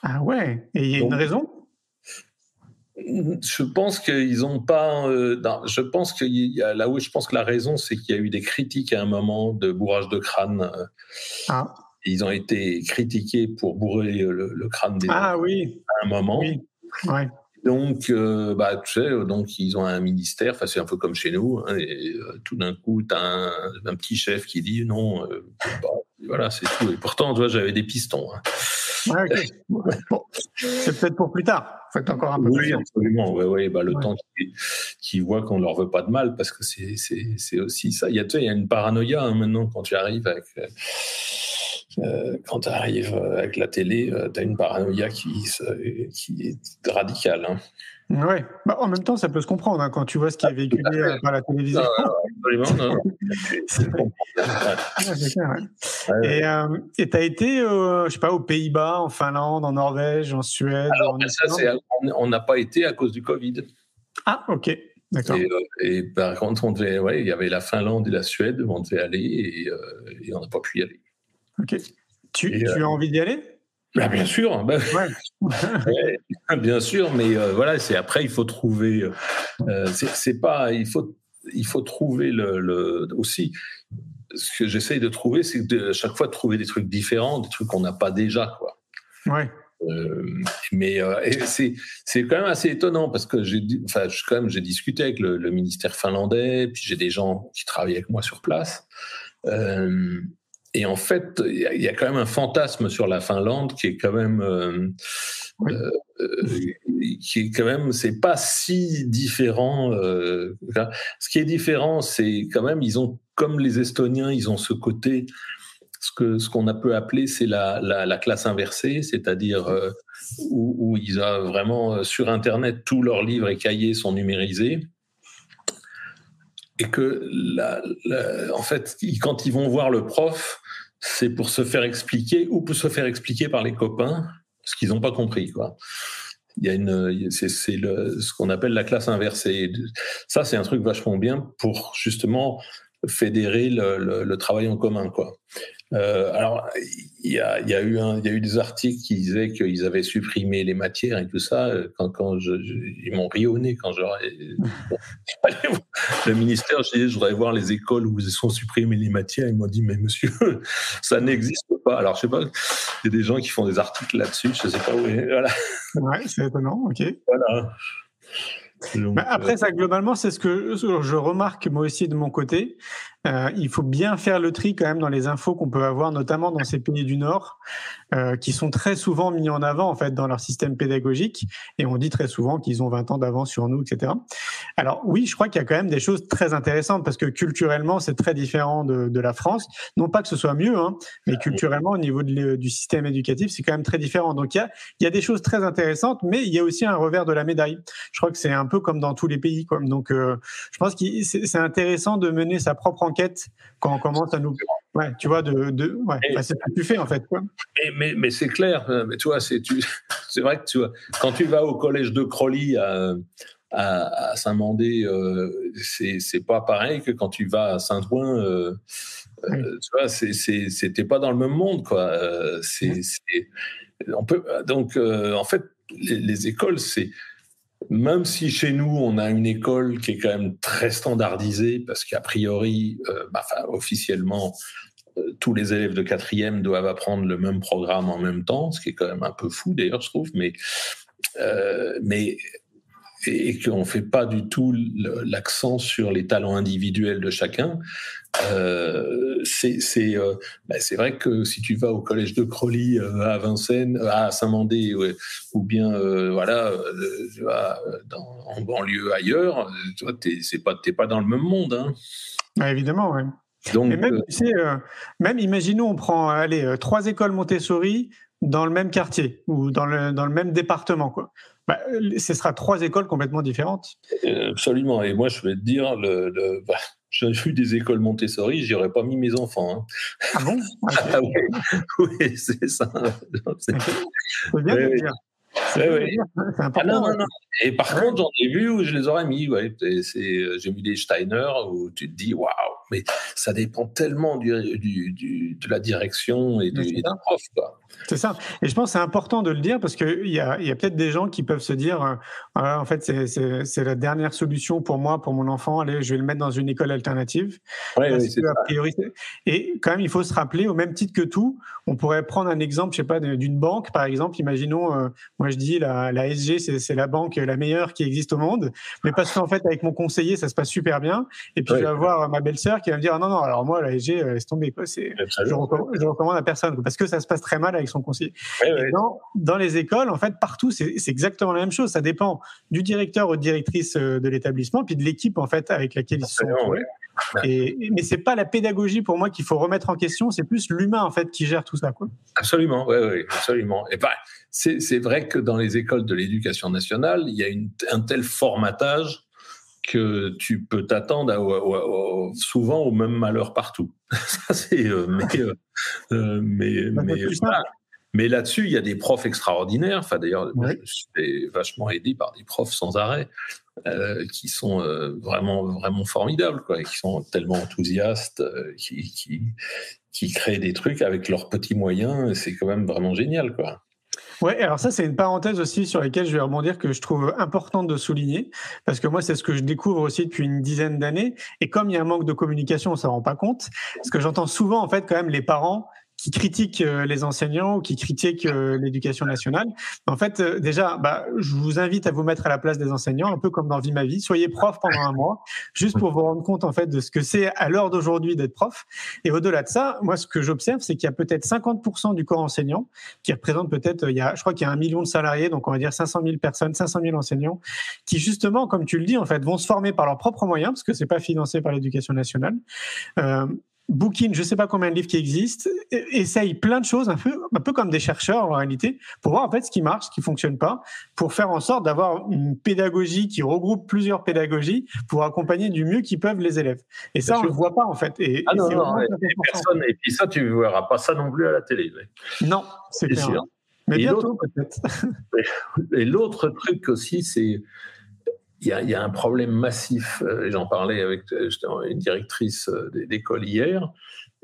Ah ouais, et il y a une raison? Je pense qu'ils n'ont pas. Euh, je pense y a là où je pense que la raison, c'est qu'il y a eu des critiques à un moment de bourrage de crâne. Euh, ah. Ils ont été critiqués pour bourrer le, crâne des ah, oui. à un moment. Oui. Ouais. Donc, euh, bah, tu sais, donc ils ont un ministère. Enfin, c'est un peu comme chez nous. Hein, et tout d'un coup, tu as un, petit chef qui dit non. Bah, voilà, c'est tout. Et pourtant, tu vois, j'avais des pistons. Hein. C'est peut-être pour plus tard. Faites encore un peu oui, absolument. Ouais, ouais, bah, le temps qu'ils voient qu'on leur veut pas de mal, parce que c'est aussi ça. Il y a, il y a une paranoïa hein, maintenant quand tu arrives avec. Euh, euh, quand tu arrives avec la télé, euh, tu as une paranoïa qui, qui est radicale. Hein. Oui, bah, en même temps, ça peut se comprendre hein, quand tu vois ce qui est véhiculé euh, par la télévision. Absolument, non. Et euh, tu as été, euh, je sais pas, aux Pays-Bas, en Finlande, en Norvège, en Suède Alors, ben, ça, on n'a pas été à cause du Covid. Ah, ok. D'accord. Et, par contre, on devait, ouais, il y avait la Finlande et la Suède, on devait aller et, et on n'a pas pu y aller. Ok. Tu, tu as envie d'y aller? Bah, bien sûr, bah, bien sûr, mais euh, voilà, c'est après il faut trouver. Euh, c'est pas, il faut, il faut trouver le, aussi. Ce que j'essaye de trouver, c'est à chaque fois de trouver des trucs différents, des trucs qu'on n'a pas déjà, quoi. Ouais. Euh, mais c'est c'est quand même assez étonnant parce que j'ai enfin quand même j'ai discuté avec le, le, ministère finlandais puis j'ai des gens qui travaillent avec moi sur place euh, et en fait, il y, a quand même un fantasme sur la Finlande qui est quand même, euh, euh, qui est quand même, c'est pas si différent. Euh, ce qui est différent, c'est quand même, ils ont, comme les Estoniens, ils ont ce côté, ce que ce qu'on a peu appelé, c'est la, la, la, classe inversée, c'est-à-dire où, où, ils ont vraiment sur Internet tous leurs livres et cahiers sont numérisés et que la, en fait, quand ils vont voir le prof, c'est pour se faire expliquer ou pour se faire expliquer par les copains ce qu'ils n'ont pas compris, quoi. Il y a une, c'est, ce qu'on appelle la classe inversée. Ça, c'est un truc vachement bien pour justement fédérer le, le, travail en commun, quoi. Euh, alors, il y a, y, a eu un, y a eu des articles qui disaient qu'ils avaient supprimé les matières et tout ça. Quand, quand je, ils m'ont rionné quand j'aurais. le ministère, je disais, je voudrais voir les écoles où ils sont supprimés les matières. Ils m'ont dit, mais monsieur, ça n'existe pas. Alors, je sais pas, il y a des gens qui font des articles là-dessus, je sais pas où. Voilà. Ouais, c'est étonnant, ok. Voilà. Donc, après, ça, globalement, c'est ce que je remarque moi aussi de mon côté. Euh, il faut bien faire le tri quand même dans les infos qu'on peut avoir, notamment dans ces pays du Nord, euh, qui sont très souvent mis en avant en fait dans leur système pédagogique, et on dit très souvent qu'ils ont 20 ans d'avance sur nous, etc. Alors oui, je crois qu'il y a quand même des choses très intéressantes parce que culturellement c'est très différent de, de, la France. Non pas que ce soit mieux, hein, mais culturellement au niveau de, du système éducatif c'est quand même très différent. Donc il y a, il y a des choses très intéressantes, mais il y a aussi un revers de la médaille. Je crois que c'est un peu comme dans tous les pays. Quoi. Donc euh, je pense que c'est intéressant de mener sa propre enquête quand on commence à nous. Ouais, tu vois, de, de ouais, c'est ce que tu fais en fait. Quoi. Mais, mais, mais c'est clair, euh, mais tu vois, c'est vrai que tu vois, quand tu vas au collège de Crolly à, à, à Saint-Mandé, euh, c'est pas pareil que quand tu vas à Saint-Ouen. Euh, oui. euh, tu vois, c'était pas dans le même monde, quoi. Euh, c'est, on peut donc en fait les, les écoles, c'est même si chez nous, on a une école qui est quand même très standardisée, parce qu'a priori, euh, bah, officiellement, euh, tous les élèves de quatrième doivent apprendre le même programme en même temps, ce qui est quand même un peu fou d'ailleurs, je trouve, mais, euh, mais et qu'on ne fait pas du tout l'accent sur les talents individuels de chacun. Euh, c'est euh, bah vrai que si tu vas au collège de Crolly euh, à Vincennes, euh, à Saint-Mandé, ouais, ou bien euh, voilà, dans, en banlieue ailleurs, tu vois, t'es pas, pas dans le même monde. Hein. Ouais, évidemment, ouais. Donc, Et même, tu sais, même imaginons, on prend allez, trois écoles Montessori dans le même quartier ou dans le, dans le même département, quoi. Bah, ce sera trois écoles complètement différentes. Absolument. Et moi, je vais te dire, le, le bah, j'ai vu des écoles Montessori, j'y aurais pas mis mes enfants. Hein. Ah bon? Okay. ah, oui, oui c'est ça. C'est bien de dire. Ouais, ouais. Ah, non, non, non. Et par ouais. contre, j'en ai vu où je les aurais mis. Ouais. J'ai mis des Steiner où tu te dis waouh, mais ça dépend tellement du, du, du, de la direction et, d'un prof. C'est ça. Et je pense que c'est important de le dire parce qu'il y a, y a peut-être des gens qui peuvent se dire euh, en fait, c'est la dernière solution pour moi, pour mon enfant. Allez, je vais le mettre dans une école alternative. Ouais, oui, que, a priori, et quand même, il faut se rappeler, au même titre que tout, on pourrait prendre un exemple, je sais pas, d'une banque, par exemple. Imaginons, euh, moi je dis la, la SG, c'est la banque la meilleure qui existe au monde, mais parce qu'en fait, avec mon conseiller, ça se passe super bien. Et puis, ouais. je vais avoir ma belle-sœur qui va me dire non, non, alors moi, la SG, laisse tomber. Quoi. Je, recommande, je recommande à personne parce que ça se passe très mal avec son conseiller. Ouais, ouais. Dans, dans, les écoles, en fait, partout, c'est exactement la même chose. Ça dépend du directeur ou de directrice de l'établissement, puis de l'équipe en fait avec laquelle ils sont. Ouais. Et, mais c'est pas la pédagogie pour moi qu'il faut remettre en question, c'est plus l'humain en fait qui gère tout ça. Quoi. Absolument, oui, oui, absolument. Et bah, c'est vrai que dans les écoles de l'éducation nationale, il y a une, un tel formatage que tu peux t'attendre souvent au même malheur partout. Ça, c'est, euh, mais, euh, mais, bah, mais, voilà. mais là-dessus, il y a des profs extraordinaires. Enfin, d'ailleurs, ouais. je suis vachement aidé par des profs sans arrêt. Euh, qui sont euh, vraiment vraiment formidables quoi, et qui sont tellement enthousiastes, euh, qui, qui, qui créent des trucs avec leurs petits moyens. C'est quand même vraiment génial quoi. Ouais, alors ça c'est une parenthèse aussi sur laquelle je vais rebondir que je trouve importante de souligner parce que moi c'est ce que je découvre aussi depuis une dizaine d'années et comme il y a un manque de communication, on s'en rend pas compte. Parce que j'entends souvent en fait quand même les parents qui critiquent les enseignants ou qui critiquent l'éducation nationale. En fait, déjà, bah, je vous invite à vous mettre à la place des enseignants, un peu comme dans Vie ma vie. Soyez prof pendant un mois, juste pour vous rendre compte en fait de ce que c'est à l'heure d'aujourd'hui d'être prof. Et au-delà de ça, moi, ce que j'observe, c'est qu'il y a peut-être 50% du corps enseignant qui représente peut-être, il y a, je crois qu'il y a un million de salariés, donc on va dire 500 000 personnes, 500 000 enseignants, qui justement, comme tu le dis, en fait, vont se former par leurs propres moyens, parce que c'est pas financé par l'éducation nationale. Euh, Bookin, je ne sais pas combien de livres qui existent, essaye plein de choses, un peu, un peu comme des chercheurs en réalité, pour voir en fait ce qui marche, ce qui fonctionne pas, pour faire en sorte d'avoir une pédagogie qui regroupe plusieurs pédagogies pour accompagner du mieux qu'ils peuvent les élèves. Et ça, Bien on ne le voit pas en fait. Et, ah non, non, et, personne, et puis ça, tu ne verras pas ça non plus à la télé. Non, c'est. Sûr. Mais et bientôt peut-être. Et l'autre truc aussi, c'est il y, a, il y, a, un problème massif. J'en parlais avec justement une directrice d'école hier.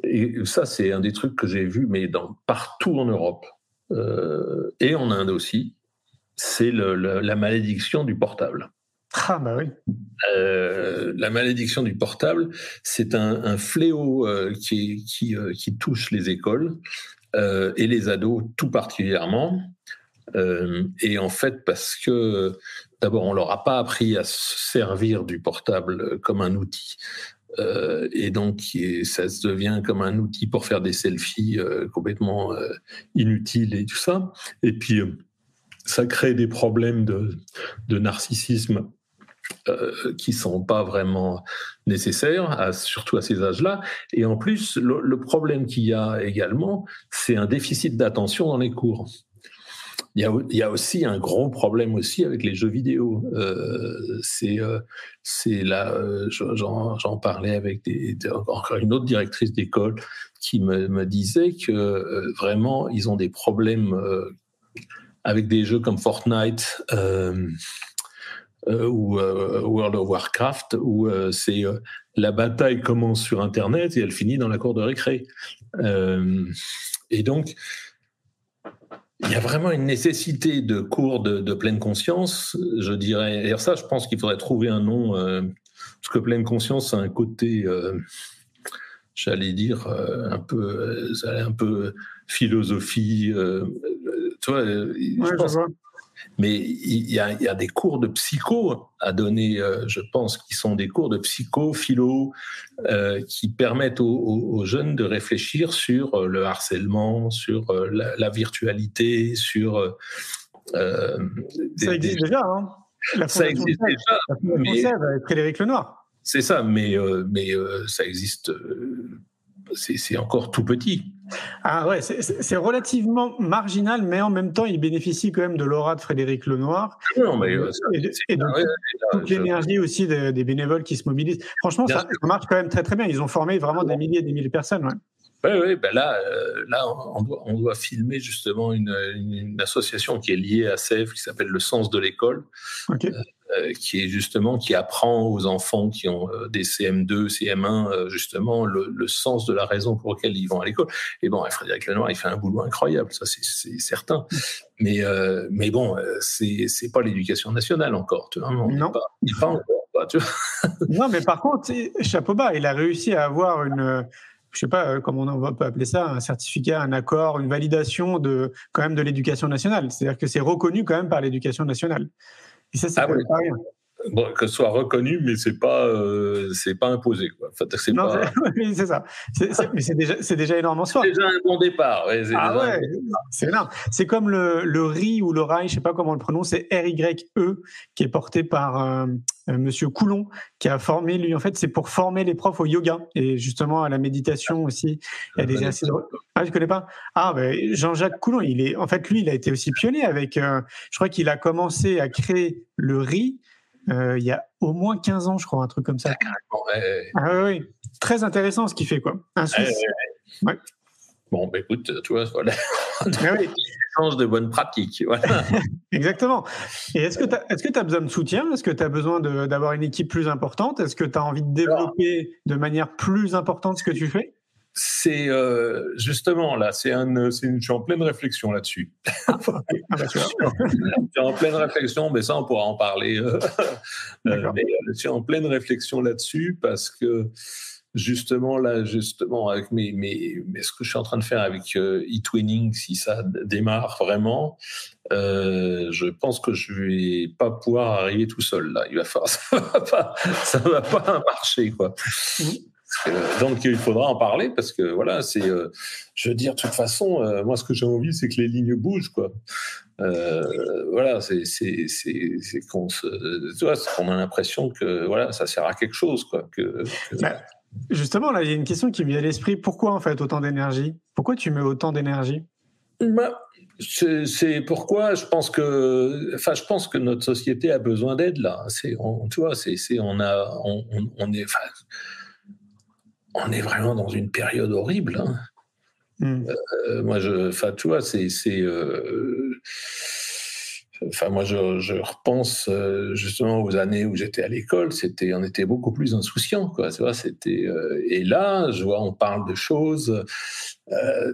Et ça, c'est un des trucs que j'ai vu, mais dans, partout en Europe euh, et en Inde aussi. C'est la malédiction du portable. Ah bah oui. Euh, la malédiction du portable, c'est un, un, fléau euh, qui, qui, euh, qui, touche les écoles euh, et les ados tout particulièrement. Euh, et en fait, parce que d'abord, on leur a pas appris à se servir du portable comme un outil. Euh, et donc, ça se devient comme un outil pour faire des selfies complètement inutiles et tout ça. Et puis, ça crée des problèmes de, narcissisme euh, qui sont pas vraiment nécessaires, surtout à ces âges-là. Et en plus, le problème qu'il y a également, c'est un déficit d'attention dans les cours. Il y, a, aussi un gros problème aussi avec les jeux vidéo. Euh, c'est euh, là, euh, j'en parlais avec encore une autre directrice d'école qui me, disait que euh, vraiment ils ont des problèmes avec des jeux comme Fortnite. Ou World of Warcraft, où c'est la bataille commence sur Internet et elle finit dans la cour de récré. et donc, il y a vraiment une nécessité de cours de, de pleine conscience, je dirais. Et ça, je pense qu'il faudrait trouver un nom, euh, parce que pleine conscience a un côté, euh, j'allais dire, euh, un peu, un peu philosophie. tu vois, ouais, je pense, mais il y, a, il y, a, des cours de psycho à donner, euh, je pense, qui sont des cours de psycho, philo, euh, qui permettent aux, aux, jeunes de réfléchir sur euh, le harcèlement, sur la, la, virtualité, sur... Euh, des, ça existe des... déjà, hein la Ça existe Sèvres, déjà. La mais... avec Frédéric Lenoir. C'est ça, mais, mais ça existe c'est encore tout petit. Ah ouais, c'est relativement marginal, mais en même temps, il bénéficie quand même de l'aura de Frédéric Lenoir. Non, mais euh, et de, et de ouais, toute l'énergie aussi des, des, bénévoles qui se mobilisent. Franchement, ça, ça, marche quand même très très bien. Ils ont formé vraiment des milliers et des milliers de personnes. Ouais. Oui, oui, ben là, euh, là on, doit, on doit filmer justement une, une, une, association qui est liée à Sèvres, qui s'appelle Le Sens de l'école, okay. euh, qui est justement qui apprend aux enfants qui ont euh, des CM2, CM1, euh, justement le, le, sens de la raison pour laquelle ils vont à l'école. Et bon, Frédéric Lenoir, il fait un boulot incroyable, ça c'est certain. Mais euh, mais bon, c'est c'est pas l'éducation nationale encore, tu vois. On non, pas, pas encore, pas, tu vois. non, mais par contre, chapeau bas, il a réussi à avoir une je sais pas comment on peut appeler ça, un certificat, un accord, une validation de quand même de l'éducation nationale. C'est-à-dire que c'est reconnu quand même par l'éducation nationale. Et ça, c'est ah, oui. pas rien. Bon, que ce soit reconnu, mais c'est pas euh, c'est pas imposé quoi. Enfin, c'est non, pas... c'est ça. Mais c'est déjà c'est déjà énorme en soi. C'est déjà un bon départ. Ouais, ah ouais, c'est énorme. C'est comme le le riz ou le rail, je sais pas comment on le prononce, c'est R Y E qui est porté par euh, Monsieur Coulon qui a formé lui en fait c'est pour former les profs au yoga et justement à la méditation aussi. Il y a des assez Ah je connais pas. Ah ben Jean-Jacques Coulon, il est en fait lui il a été aussi pionnier avec. Euh, je crois qu'il a commencé à créer le riz euh, il y a au moins 15 ans, je crois, un truc comme ça. Ah oui, très intéressant ce qu'il fait, quoi. Un Suisse. Ouais, bon, bah, écoute, tu vois, voilà. oui. échange de bonnes pratiques. Voilà. Exactement. Et est-ce que tu as, est as, besoin de soutien? Est-ce que tu as besoin d'avoir une équipe plus importante? Est-ce que tu as envie de développer Alors, de manière plus importante ce que tu fais? C'est euh, justement là, c'est un, une, je suis en pleine réflexion là-dessus. Ah, bah, je suis en pleine réflexion, mais ça on pourra en parler. Euh, mais je suis en pleine réflexion là-dessus parce que justement là, justement avec mes, mes, mes, ce que je suis en train de faire avec euh, eTwinning, si ça démarre vraiment, euh, je pense que je vais pas pouvoir arriver tout seul là. Il va falloir, ça va pas, ça va pas marcher quoi. Euh, donc il faudra en parler parce que voilà, c'est, euh, je veux dire, de toute façon, euh, moi ce que j'ai envie, c'est que les lignes bougent, quoi. Euh, voilà, c'est, c'est, c'est, c'est qu'on se, tu vois, qu'on a l'impression que voilà, ça sert à quelque chose, quoi. Que, que... Bah, justement, là, il y a une question qui me vient à l'esprit. Pourquoi en fait autant d'énergie? Pourquoi tu mets autant d'énergie? Bah, c'est, c'est pourquoi je pense que, enfin, je pense que notre société a besoin d'aide là. C'est, on, tu vois, c'est, c'est, on a, on, on, on est, enfin, on est vraiment dans une période horrible. Hein. Mm. Euh, moi, je, enfin, tu vois, c'est, euh, enfin moi je, je repense euh, justement aux années où j'étais à l'école, c'était on était beaucoup plus insouciant quoi, tu vois, c'était et là je vois on parle de choses,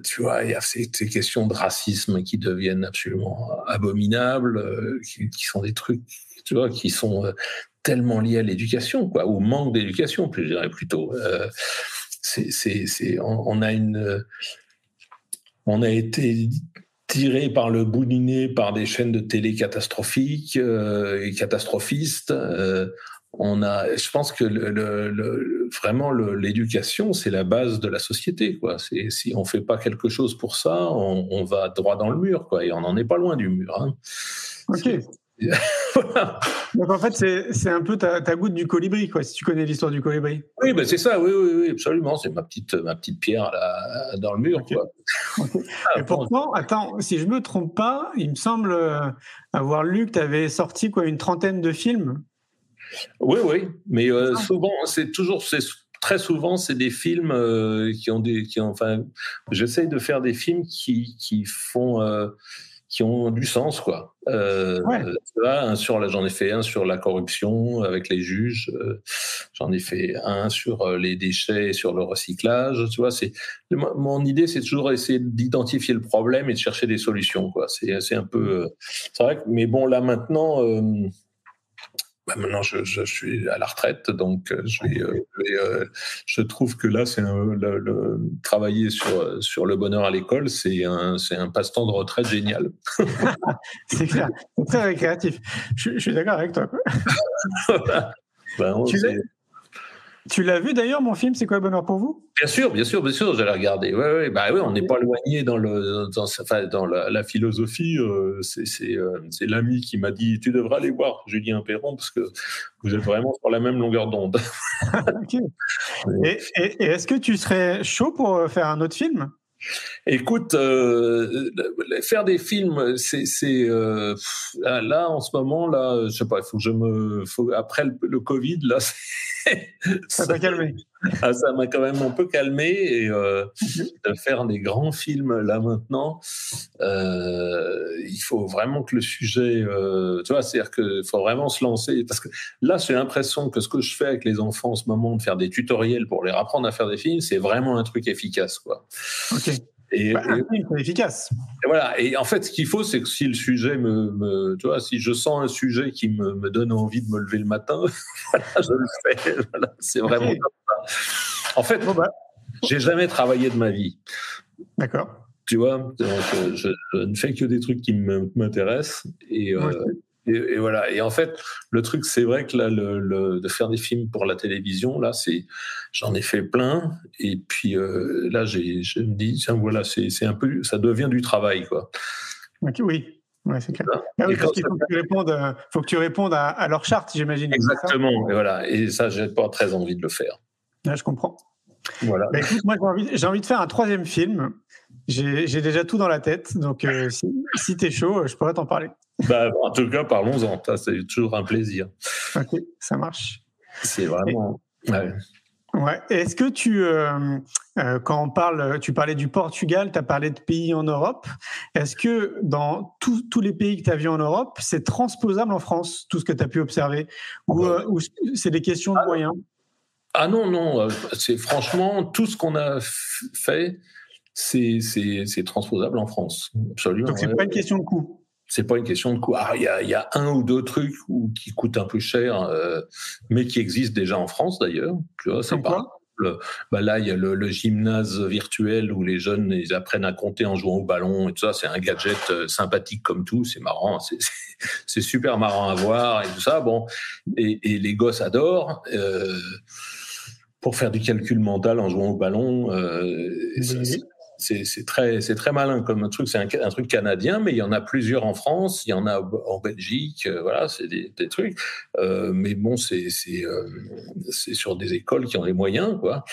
tu vois, il y a ces, ces, questions de racisme qui deviennent absolument abominables, qui, qui, sont des trucs, tu vois, qui sont tellement liés à l'éducation quoi, ou manque d'éducation, je dirais plutôt. c'est c'est on, on a une on a été tiré par le bout du nez par des chaînes de télé catastrophiques euh, et catastrophistes. Euh, on a, je pense que le, le, vraiment l'éducation, c'est la base de la société. Quoi. Si on fait pas quelque chose pour ça, on, on, va droit dans le mur, quoi, et on n'en est pas loin du mur. Hein. Ok. Donc en fait, c'est un peu ta, ta, goutte du colibri, quoi, si tu connais l'histoire du colibri. Oui, ben c'est ça, oui, oui, oui absolument. C'est ma petite, ma petite pierre là, dans le mur. Okay. Quoi. Okay. Et pourtant, attends, si je me trompe pas, il me semble euh, avoir lu que tu avais sorti quoi, une trentaine de films. Oui, oui, mais euh, ah. souvent, c'est toujours, très souvent, c'est des films euh, qui ont des, qui ont, enfin, j'essaye de faire des films qui, qui font. Euh, qui ont du sens, quoi. Euh, ouais. là, sur, j'en ai fait un sur la corruption avec les juges. Euh, j'en ai fait un sur euh, les déchets et sur le recyclage. Tu vois, c'est mon idée, c'est toujours essayer d'identifier le problème et de chercher des solutions, quoi. C'est, c'est un peu, c'est vrai. Que, mais bon, là maintenant. Euh, bah maintenant, je, je, suis à la retraite, donc euh, je, vais, euh, euh, je trouve que là, c'est le, le, travailler sur, sur le bonheur à l'école, c'est un, passe-temps de retraite génial. c'est clair, c'est très récréatif. Je, suis d'accord avec toi. ben, tu, tu l'as vu d'ailleurs, mon film C'est quoi le bonheur pour vous? Bien sûr, bien sûr, bien sûr, j'allais regarder. Ouais, ouais, bah oui, on n'est pas éloigné dans, le, dans, enfin, dans la, la philosophie. Euh, c'est euh, l'ami qui m'a dit Tu devras aller voir Julien Perron parce que vous êtes vraiment sur la même longueur d'onde. okay. Et, et, et est-ce que tu serais chaud pour euh, faire un autre film? Écoute, euh, faire des films, c'est euh, là en ce moment là, je sais pas, faut que je me, faut, après le, le Covid là, ça t'a calmé. Ah, ça m'a quand même un peu calmé et euh, de faire des grands films là maintenant, euh, il faut vraiment que le sujet, euh, tu vois, c'est-à-dire qu'il faut vraiment se lancer parce que là, j'ai l'impression que ce que je fais avec les enfants en ce moment, de faire des tutoriels pour les apprendre à faire des films, c'est vraiment un truc efficace, quoi. Ok. Et, bah, et, efficace. Et voilà. Et en fait, ce qu'il faut, c'est que si le sujet me, me, tu vois, si je sens un sujet qui me, me donne envie de me lever le matin, voilà, je le fais. Voilà, c'est vraiment okay. comme ça. En fait, bah. j'ai jamais travaillé de ma vie. D'accord. Tu vois, donc je, je, ne fais que des trucs qui m'intéressent et, euh, et, et, voilà. Et en fait, le truc, c'est vrai que là, le, le, de faire des films pour la télévision, là, c'est, j'en ai fait plein. Et puis euh, là, j'ai, je me dis, tiens, voilà, c'est, c'est un peu, ça devient du travail, quoi. Ok, oui. Ouais, c'est clair. Ah oui, parce qu'il faut, que tu répondes, euh, faut que tu répondes à, à leur charte, j'imagine. Exactement. Et voilà. Et ça, j'ai pas très envie de le faire. Là, je comprends. Voilà. Bah, écoute, moi, j'ai envie, j'ai envie de faire un troisième film. J'ai, j'ai déjà tout dans la tête. Donc, euh, si, si tu es chaud, je pourrais t'en parler. Bah, en tout cas, parlons-en. Ça, c'est toujours un plaisir. Ok, ça marche. C'est vraiment. Et... Ouais. Ouais. Est-ce que tu, euh, euh, quand on parle, tu parlais du Portugal, tu as parlé de pays en Europe. Est-ce que dans tous, tous les pays que tu as vus en Europe, c'est transposable en France, tout ce que tu as pu observer? Ou, euh, ou c'est des questions de moyens? Ah non, non. C'est franchement, tout ce qu'on a fait, c'est transposable en France. Absolument. Donc, c'est ouais. pas une question de coût c'est pas une question de coût. Ah, il y a, y a, un ou deux trucs où, qui coûtent un peu cher, euh, mais qui existent déjà en France d'ailleurs. Tu vois, c'est pas. Bah là, il y a le, le, gymnase virtuel où les jeunes ils apprennent à compter en jouant au ballon et tout ça. C'est un gadget euh, sympathique comme tout. C'est marrant. C'est super marrant à voir et tout ça. Bon, et, et les gosses adorent. Euh, pour faire du calcul mental en jouant au ballon, euh, oui c'est très, c'est très malin comme truc. C'est un, truc canadien, mais il y en a plusieurs en France, il y en a en Belgique. Euh, voilà, c'est des, trucs. Euh, mais bon, c'est euh, sur des écoles qui ont les moyens, quoi.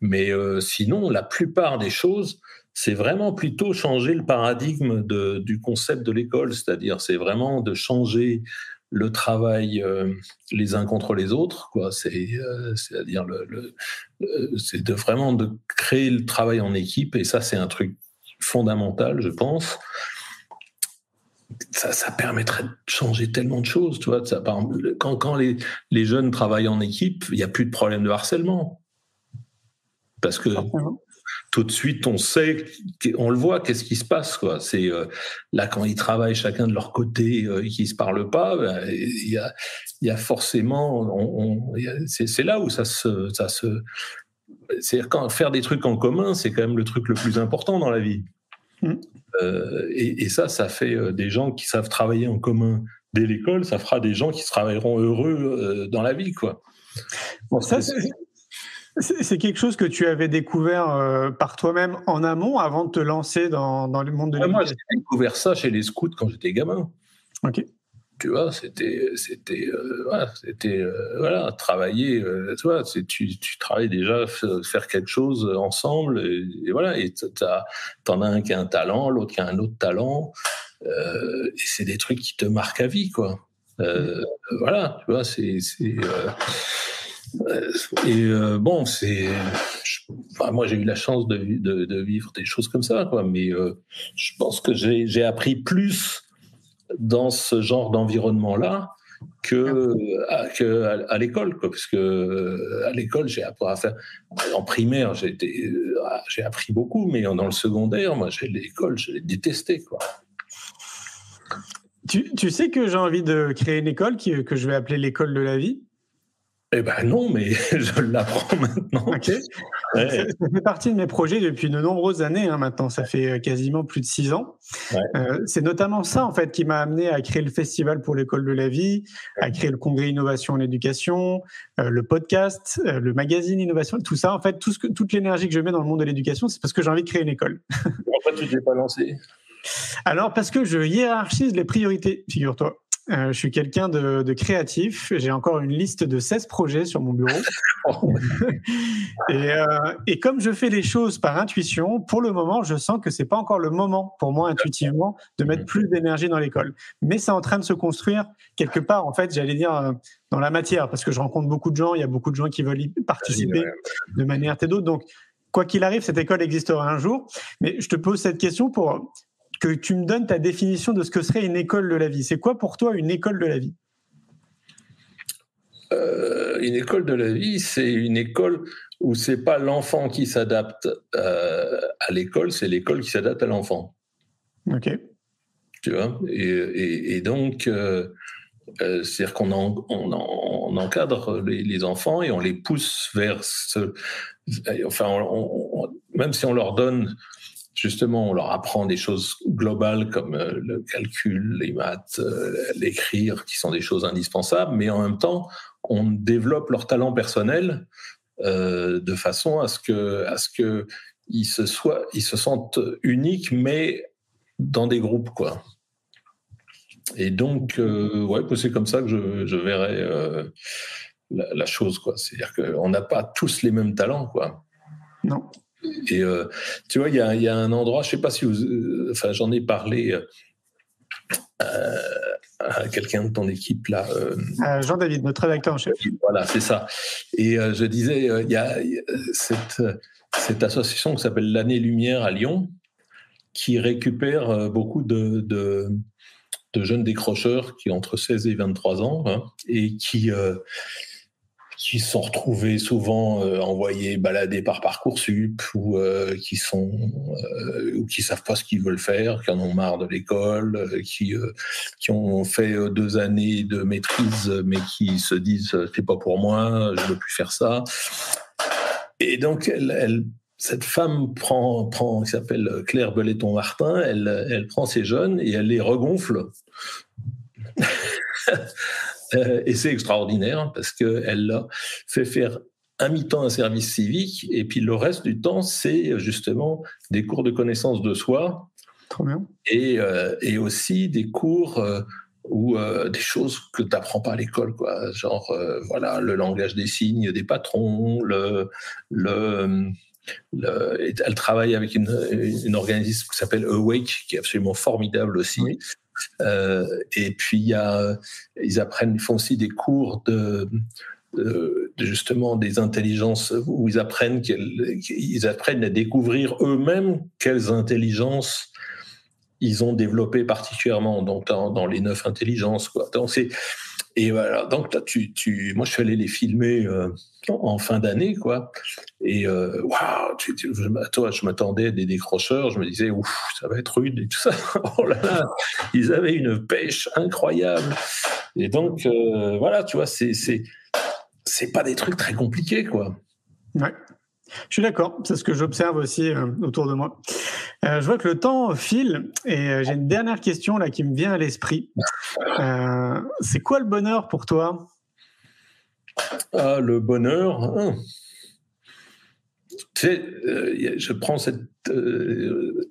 Mais sinon, la plupart des choses, c'est vraiment plutôt changer le paradigme de, du concept de l'école, c'est-à-dire c'est vraiment de changer le travail euh, les uns contre les autres, quoi. C'est, euh, c'est-à-dire le, le, le c'est de vraiment de créer le travail en équipe, et ça c'est un truc fondamental, je pense. ça, ça, permettrait de changer tellement de choses. Tu vois, ça, par exemple, quand, quand les, les, jeunes travaillent en équipe, il n'y a plus de problème de harcèlement. Parce que tout de suite, on sait, on le voit, qu'est-ce qui se passe. Quoi. C'est euh, là quand ils travaillent chacun de leur côté euh, et qu'ils se parlent pas, ben, il y, a, y a forcément, on, c'est là où ça se, ça se, c'est quand faire des trucs en commun, c'est quand même le truc le plus important dans la vie. Mm. Euh, et, et, ça, ça fait des gens qui savent travailler en commun dès l'école, ça fera des gens qui se travailleront heureux dans la vie, quoi. Bon, ça, c'est quelque chose que tu avais découvert euh, par toi-même en amont avant de te lancer dans, dans le monde de l'éducation. Moi, j'ai découvert ça chez les scouts quand j'étais gamin. Ok tu vois, c'était, c'était, euh, voilà, c'était, euh, voilà, travailler, tu vois, tu, tu travailles déjà, faire quelque chose ensemble, et, voilà, et t'en as un qui a un talent, l'autre qui a un autre talent, et c'est des trucs qui te marquent à vie, quoi. voilà, tu vois, c'est, c'est et bon, c'est, moi j'ai eu la chance de, vivre des choses comme ça, quoi, mais je pense que j'ai, appris plus dans ce genre d'environnement-là que l'école parce que euh, à l'école j'ai appris à faire en primaire j'ai euh, appris beaucoup mais dans le secondaire moi j'ai l'école je l'ai détesté quoi. Tu, sais que j'ai envie de créer une école que je vais appeler l'école de la vie? Eh ben non, mais je l'apprends maintenant. Ça, fait partie de mes projets depuis de nombreuses années hein, maintenant. Ça fait euh, quasiment plus de six ans. Ouais. Euh, c'est notamment ça en fait qui m'a amené à créer le festival pour l'école de la vie, à créer le congrès innovation en éducation, euh, le podcast, euh, le magazine innovation, tout ça. En fait, tout ce que, toute l'énergie que je mets dans le monde de l'éducation, c'est parce que j'ai envie de créer une école. Pourquoi tu t'es pas lancé? Alors parce que je hiérarchise les priorités, figure-toi. Euh, je suis quelqu'un de, de, créatif. J'ai encore une liste de 16 projets sur mon bureau. et, euh, et, comme je fais les choses par intuition, pour le moment, je sens que c'est pas encore le moment pour moi intuitivement de mettre plus d'énergie dans l'école. Mais c'est en train de se construire quelque part, en fait, j'allais dire euh, dans la matière, parce que je rencontre beaucoup de gens. Il y a beaucoup de gens qui veulent y participer de manière et d'autre. Donc, quoi qu'il arrive, cette école existera un jour. Mais je te pose cette question pour que tu me donnes ta définition de ce que serait une école de la vie. C'est quoi pour toi une école de la vie? Euh, Une école de la vie, c'est une école où c'est pas l'enfant qui s'adapte euh, à l'école, c'est l'école qui s'adapte à l'enfant. Ok. Tu vois? Et, et, et, donc, euh, c'est-à-dire qu'on en, on, on encadre les, les, enfants et on les pousse vers ce. Enfin, on, même si on leur donne justement, on leur apprend des choses globales comme euh, le calcul, les maths, euh, l'écrire, qui sont des choses indispensables, mais en même temps, on développe leur talent personnel euh, de façon à ce que, à ce que ils se soient, ils se sentent uniques, mais dans des groupes, quoi. Et donc, euh, c'est comme ça que je, je verrais la, la, chose, quoi. C'est-à-dire qu'on n'a pas tous les mêmes talents, quoi. Non. Et euh, tu vois, il y a, y a, un endroit, je sais pas si vous, euh, enfin, j'en ai parlé euh, à quelqu'un de ton équipe là. Jean-David, notre rédacteur en chef. Voilà, c'est ça. Et je disais, il y a cette, cette association qui s'appelle l'Année Lumière à Lyon, qui récupère beaucoup de, de, de, jeunes décrocheurs qui ont entre 16 et 23 ans hein, et qui qui sont retrouvés souvent euh, envoyés balader par parcoursup ou euh, qui sont euh, ou qui savent pas ce qu'ils veulent faire, qui en ont marre de l'école, qui qui ont fait deux années de maîtrise mais qui se disent c'est pas pour moi, je veux plus faire ça. Et donc elle, cette femme prend, prend qui s'appelle Claire Beleton Martin, elle, elle prend ces jeunes et elle les regonfle. Euh, et c'est extraordinaire parce qu'elle leur fait faire un mi-temps un service civique et puis le reste du temps, c'est justement des cours de connaissance de soi. Trop bien. Et, euh, et aussi des cours euh, ou euh, des choses que tu n'apprends pas à l'école, quoi. Genre, euh, voilà, le langage des signes des patrons, le. le le, elle travaille avec une, une organisme qui s'appelle Awake, qui est absolument formidable aussi, oui. Euh, et puis y a, ils apprennent, ils font aussi des cours de, de, justement des intelligences où ils apprennent qu'ils apprennent à découvrir eux-mêmes quelles intelligences ils ont développé particulièrement donc dans, les neuf intelligences. Quoi. Donc, c'est, et voilà, donc là, tu, tu, moi, je suis allé les filmer euh, en fin d'année, quoi. Et euh, waouh, wow, toi, je m'attendais à des décrocheurs, je me disais, ouf, ça va être rude et tout ça. oh là là, ils avaient une pêche incroyable. Et donc, euh, voilà, tu vois, c'est, c'est, c'est pas des trucs très compliqués, quoi. Ouais. Je suis d'accord, c'est ce que j'observe aussi autour de moi. Euh, je vois que le temps file et euh, j'ai une dernière question là qui me vient à l'esprit. Euh, c'est quoi le bonheur pour toi? Ah, Le bonheur. Hein. Tu sais, je prends cette. Il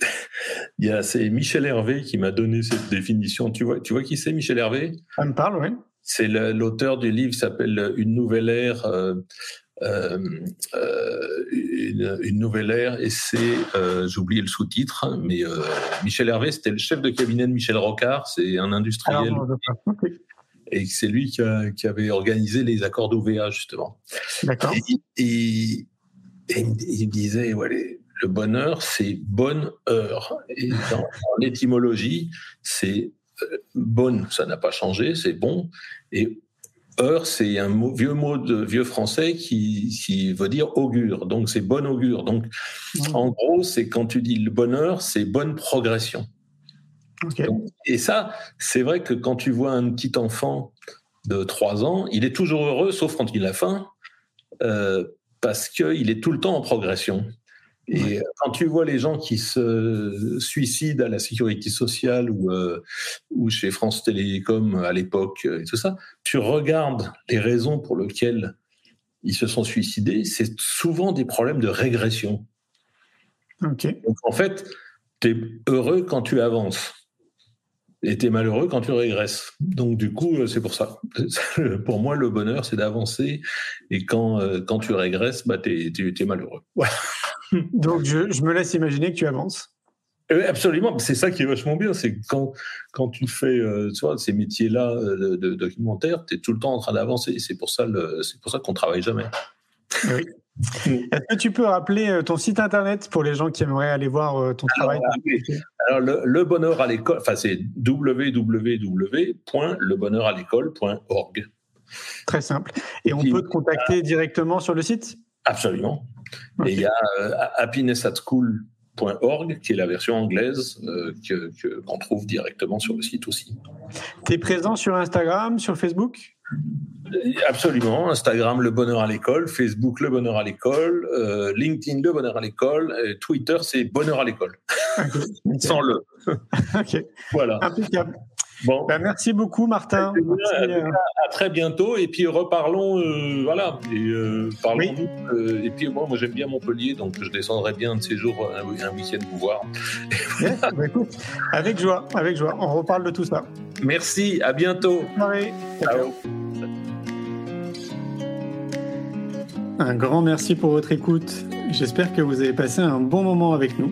y a c'est Michel Hervé qui m'a donné cette définition. Tu vois, tu vois qui c'est Michel Hervé? Ça me parle, oui. C'est l'auteur du livre s'appelle Une nouvelle ère euh, euh, une, nouvelle ère et c'est, euh, j'ai oublié le sous-titre, hein, mais Michel Hervé, c'était le chef de cabinet de Michel Rocard, c'est un industriel. Et c'est lui qui, avait organisé les accords d'OVA, justement. D'accord. Et, il disait, voilà, le bonheur, c'est bonne heure. Et dans l'étymologie, c'est bonne, ça n'a pas changé, c'est bon. Et Heure, c'est un vieux mot de vieux français qui, veut dire augure. Donc, c'est bon augure. Donc, mmh. en gros, c'est quand tu dis le bonheur, c'est bonne progression. et ça, c'est vrai que quand tu vois un petit enfant de 3 ans, il est toujours heureux, sauf quand il a faim, euh, parce qu'il est tout le temps en progression. Et euh, quand tu vois les gens qui se suicident à la sécurité sociale ou, euh, ou chez France Télécom à l'époque et tout ça, tu regardes les raisons pour lesquelles ils se sont suicidés, c'est souvent des problèmes de régression. Donc en fait, tu es heureux quand tu avances et tu es malheureux quand tu régresses. Donc du coup, euh, c'est pour ça. pour moi, le bonheur, c'est d'avancer et quand, quand tu régresses, bah, tu es, malheureux. Donc, je, me laisse imaginer que tu avances. absolument, c'est ça qui est vachement bien, c'est quand, quand tu fais euh, tu vois, ces métiers-là euh, de, documentaire, tu es tout le temps en train d'avancer. C'est pour ça, ça qu'on travaille jamais. Oui. Est-ce que tu peux rappeler euh, ton site internet pour les gens qui aimeraient aller voir ton travail? Alors, le, bonheur à l'école, enfin, c'est www.lebonheuralécole.org. Très simple. Et on peut te contacter directement sur le site? Absolument. Et il y a euh, happinessatschool.org, qui est la version anglaise euh, qu'on trouve directement sur le site aussi. Tu es présent sur Instagram, sur Facebook Absolument. Instagram, le bonheur à l'école. Facebook, le bonheur à l'école. Euh, LinkedIn, le bonheur à l'école. Twitter, c'est bonheur à l'école. Sans le. Voilà. Bon. Ben, merci beaucoup, Martin. Euh, à, très bientôt. Et puis reparlons, euh, voilà. Et, euh, parlons et puis moi, moi j'aime bien Montpellier, donc je descendrai bien de ces jours un, week-end vous voir. Bah, avec joie, avec joie. On reparle de tout ça. Merci. À bientôt. Ciao. Un grand merci pour votre écoute. J'espère que vous avez passé un bon moment avec nous.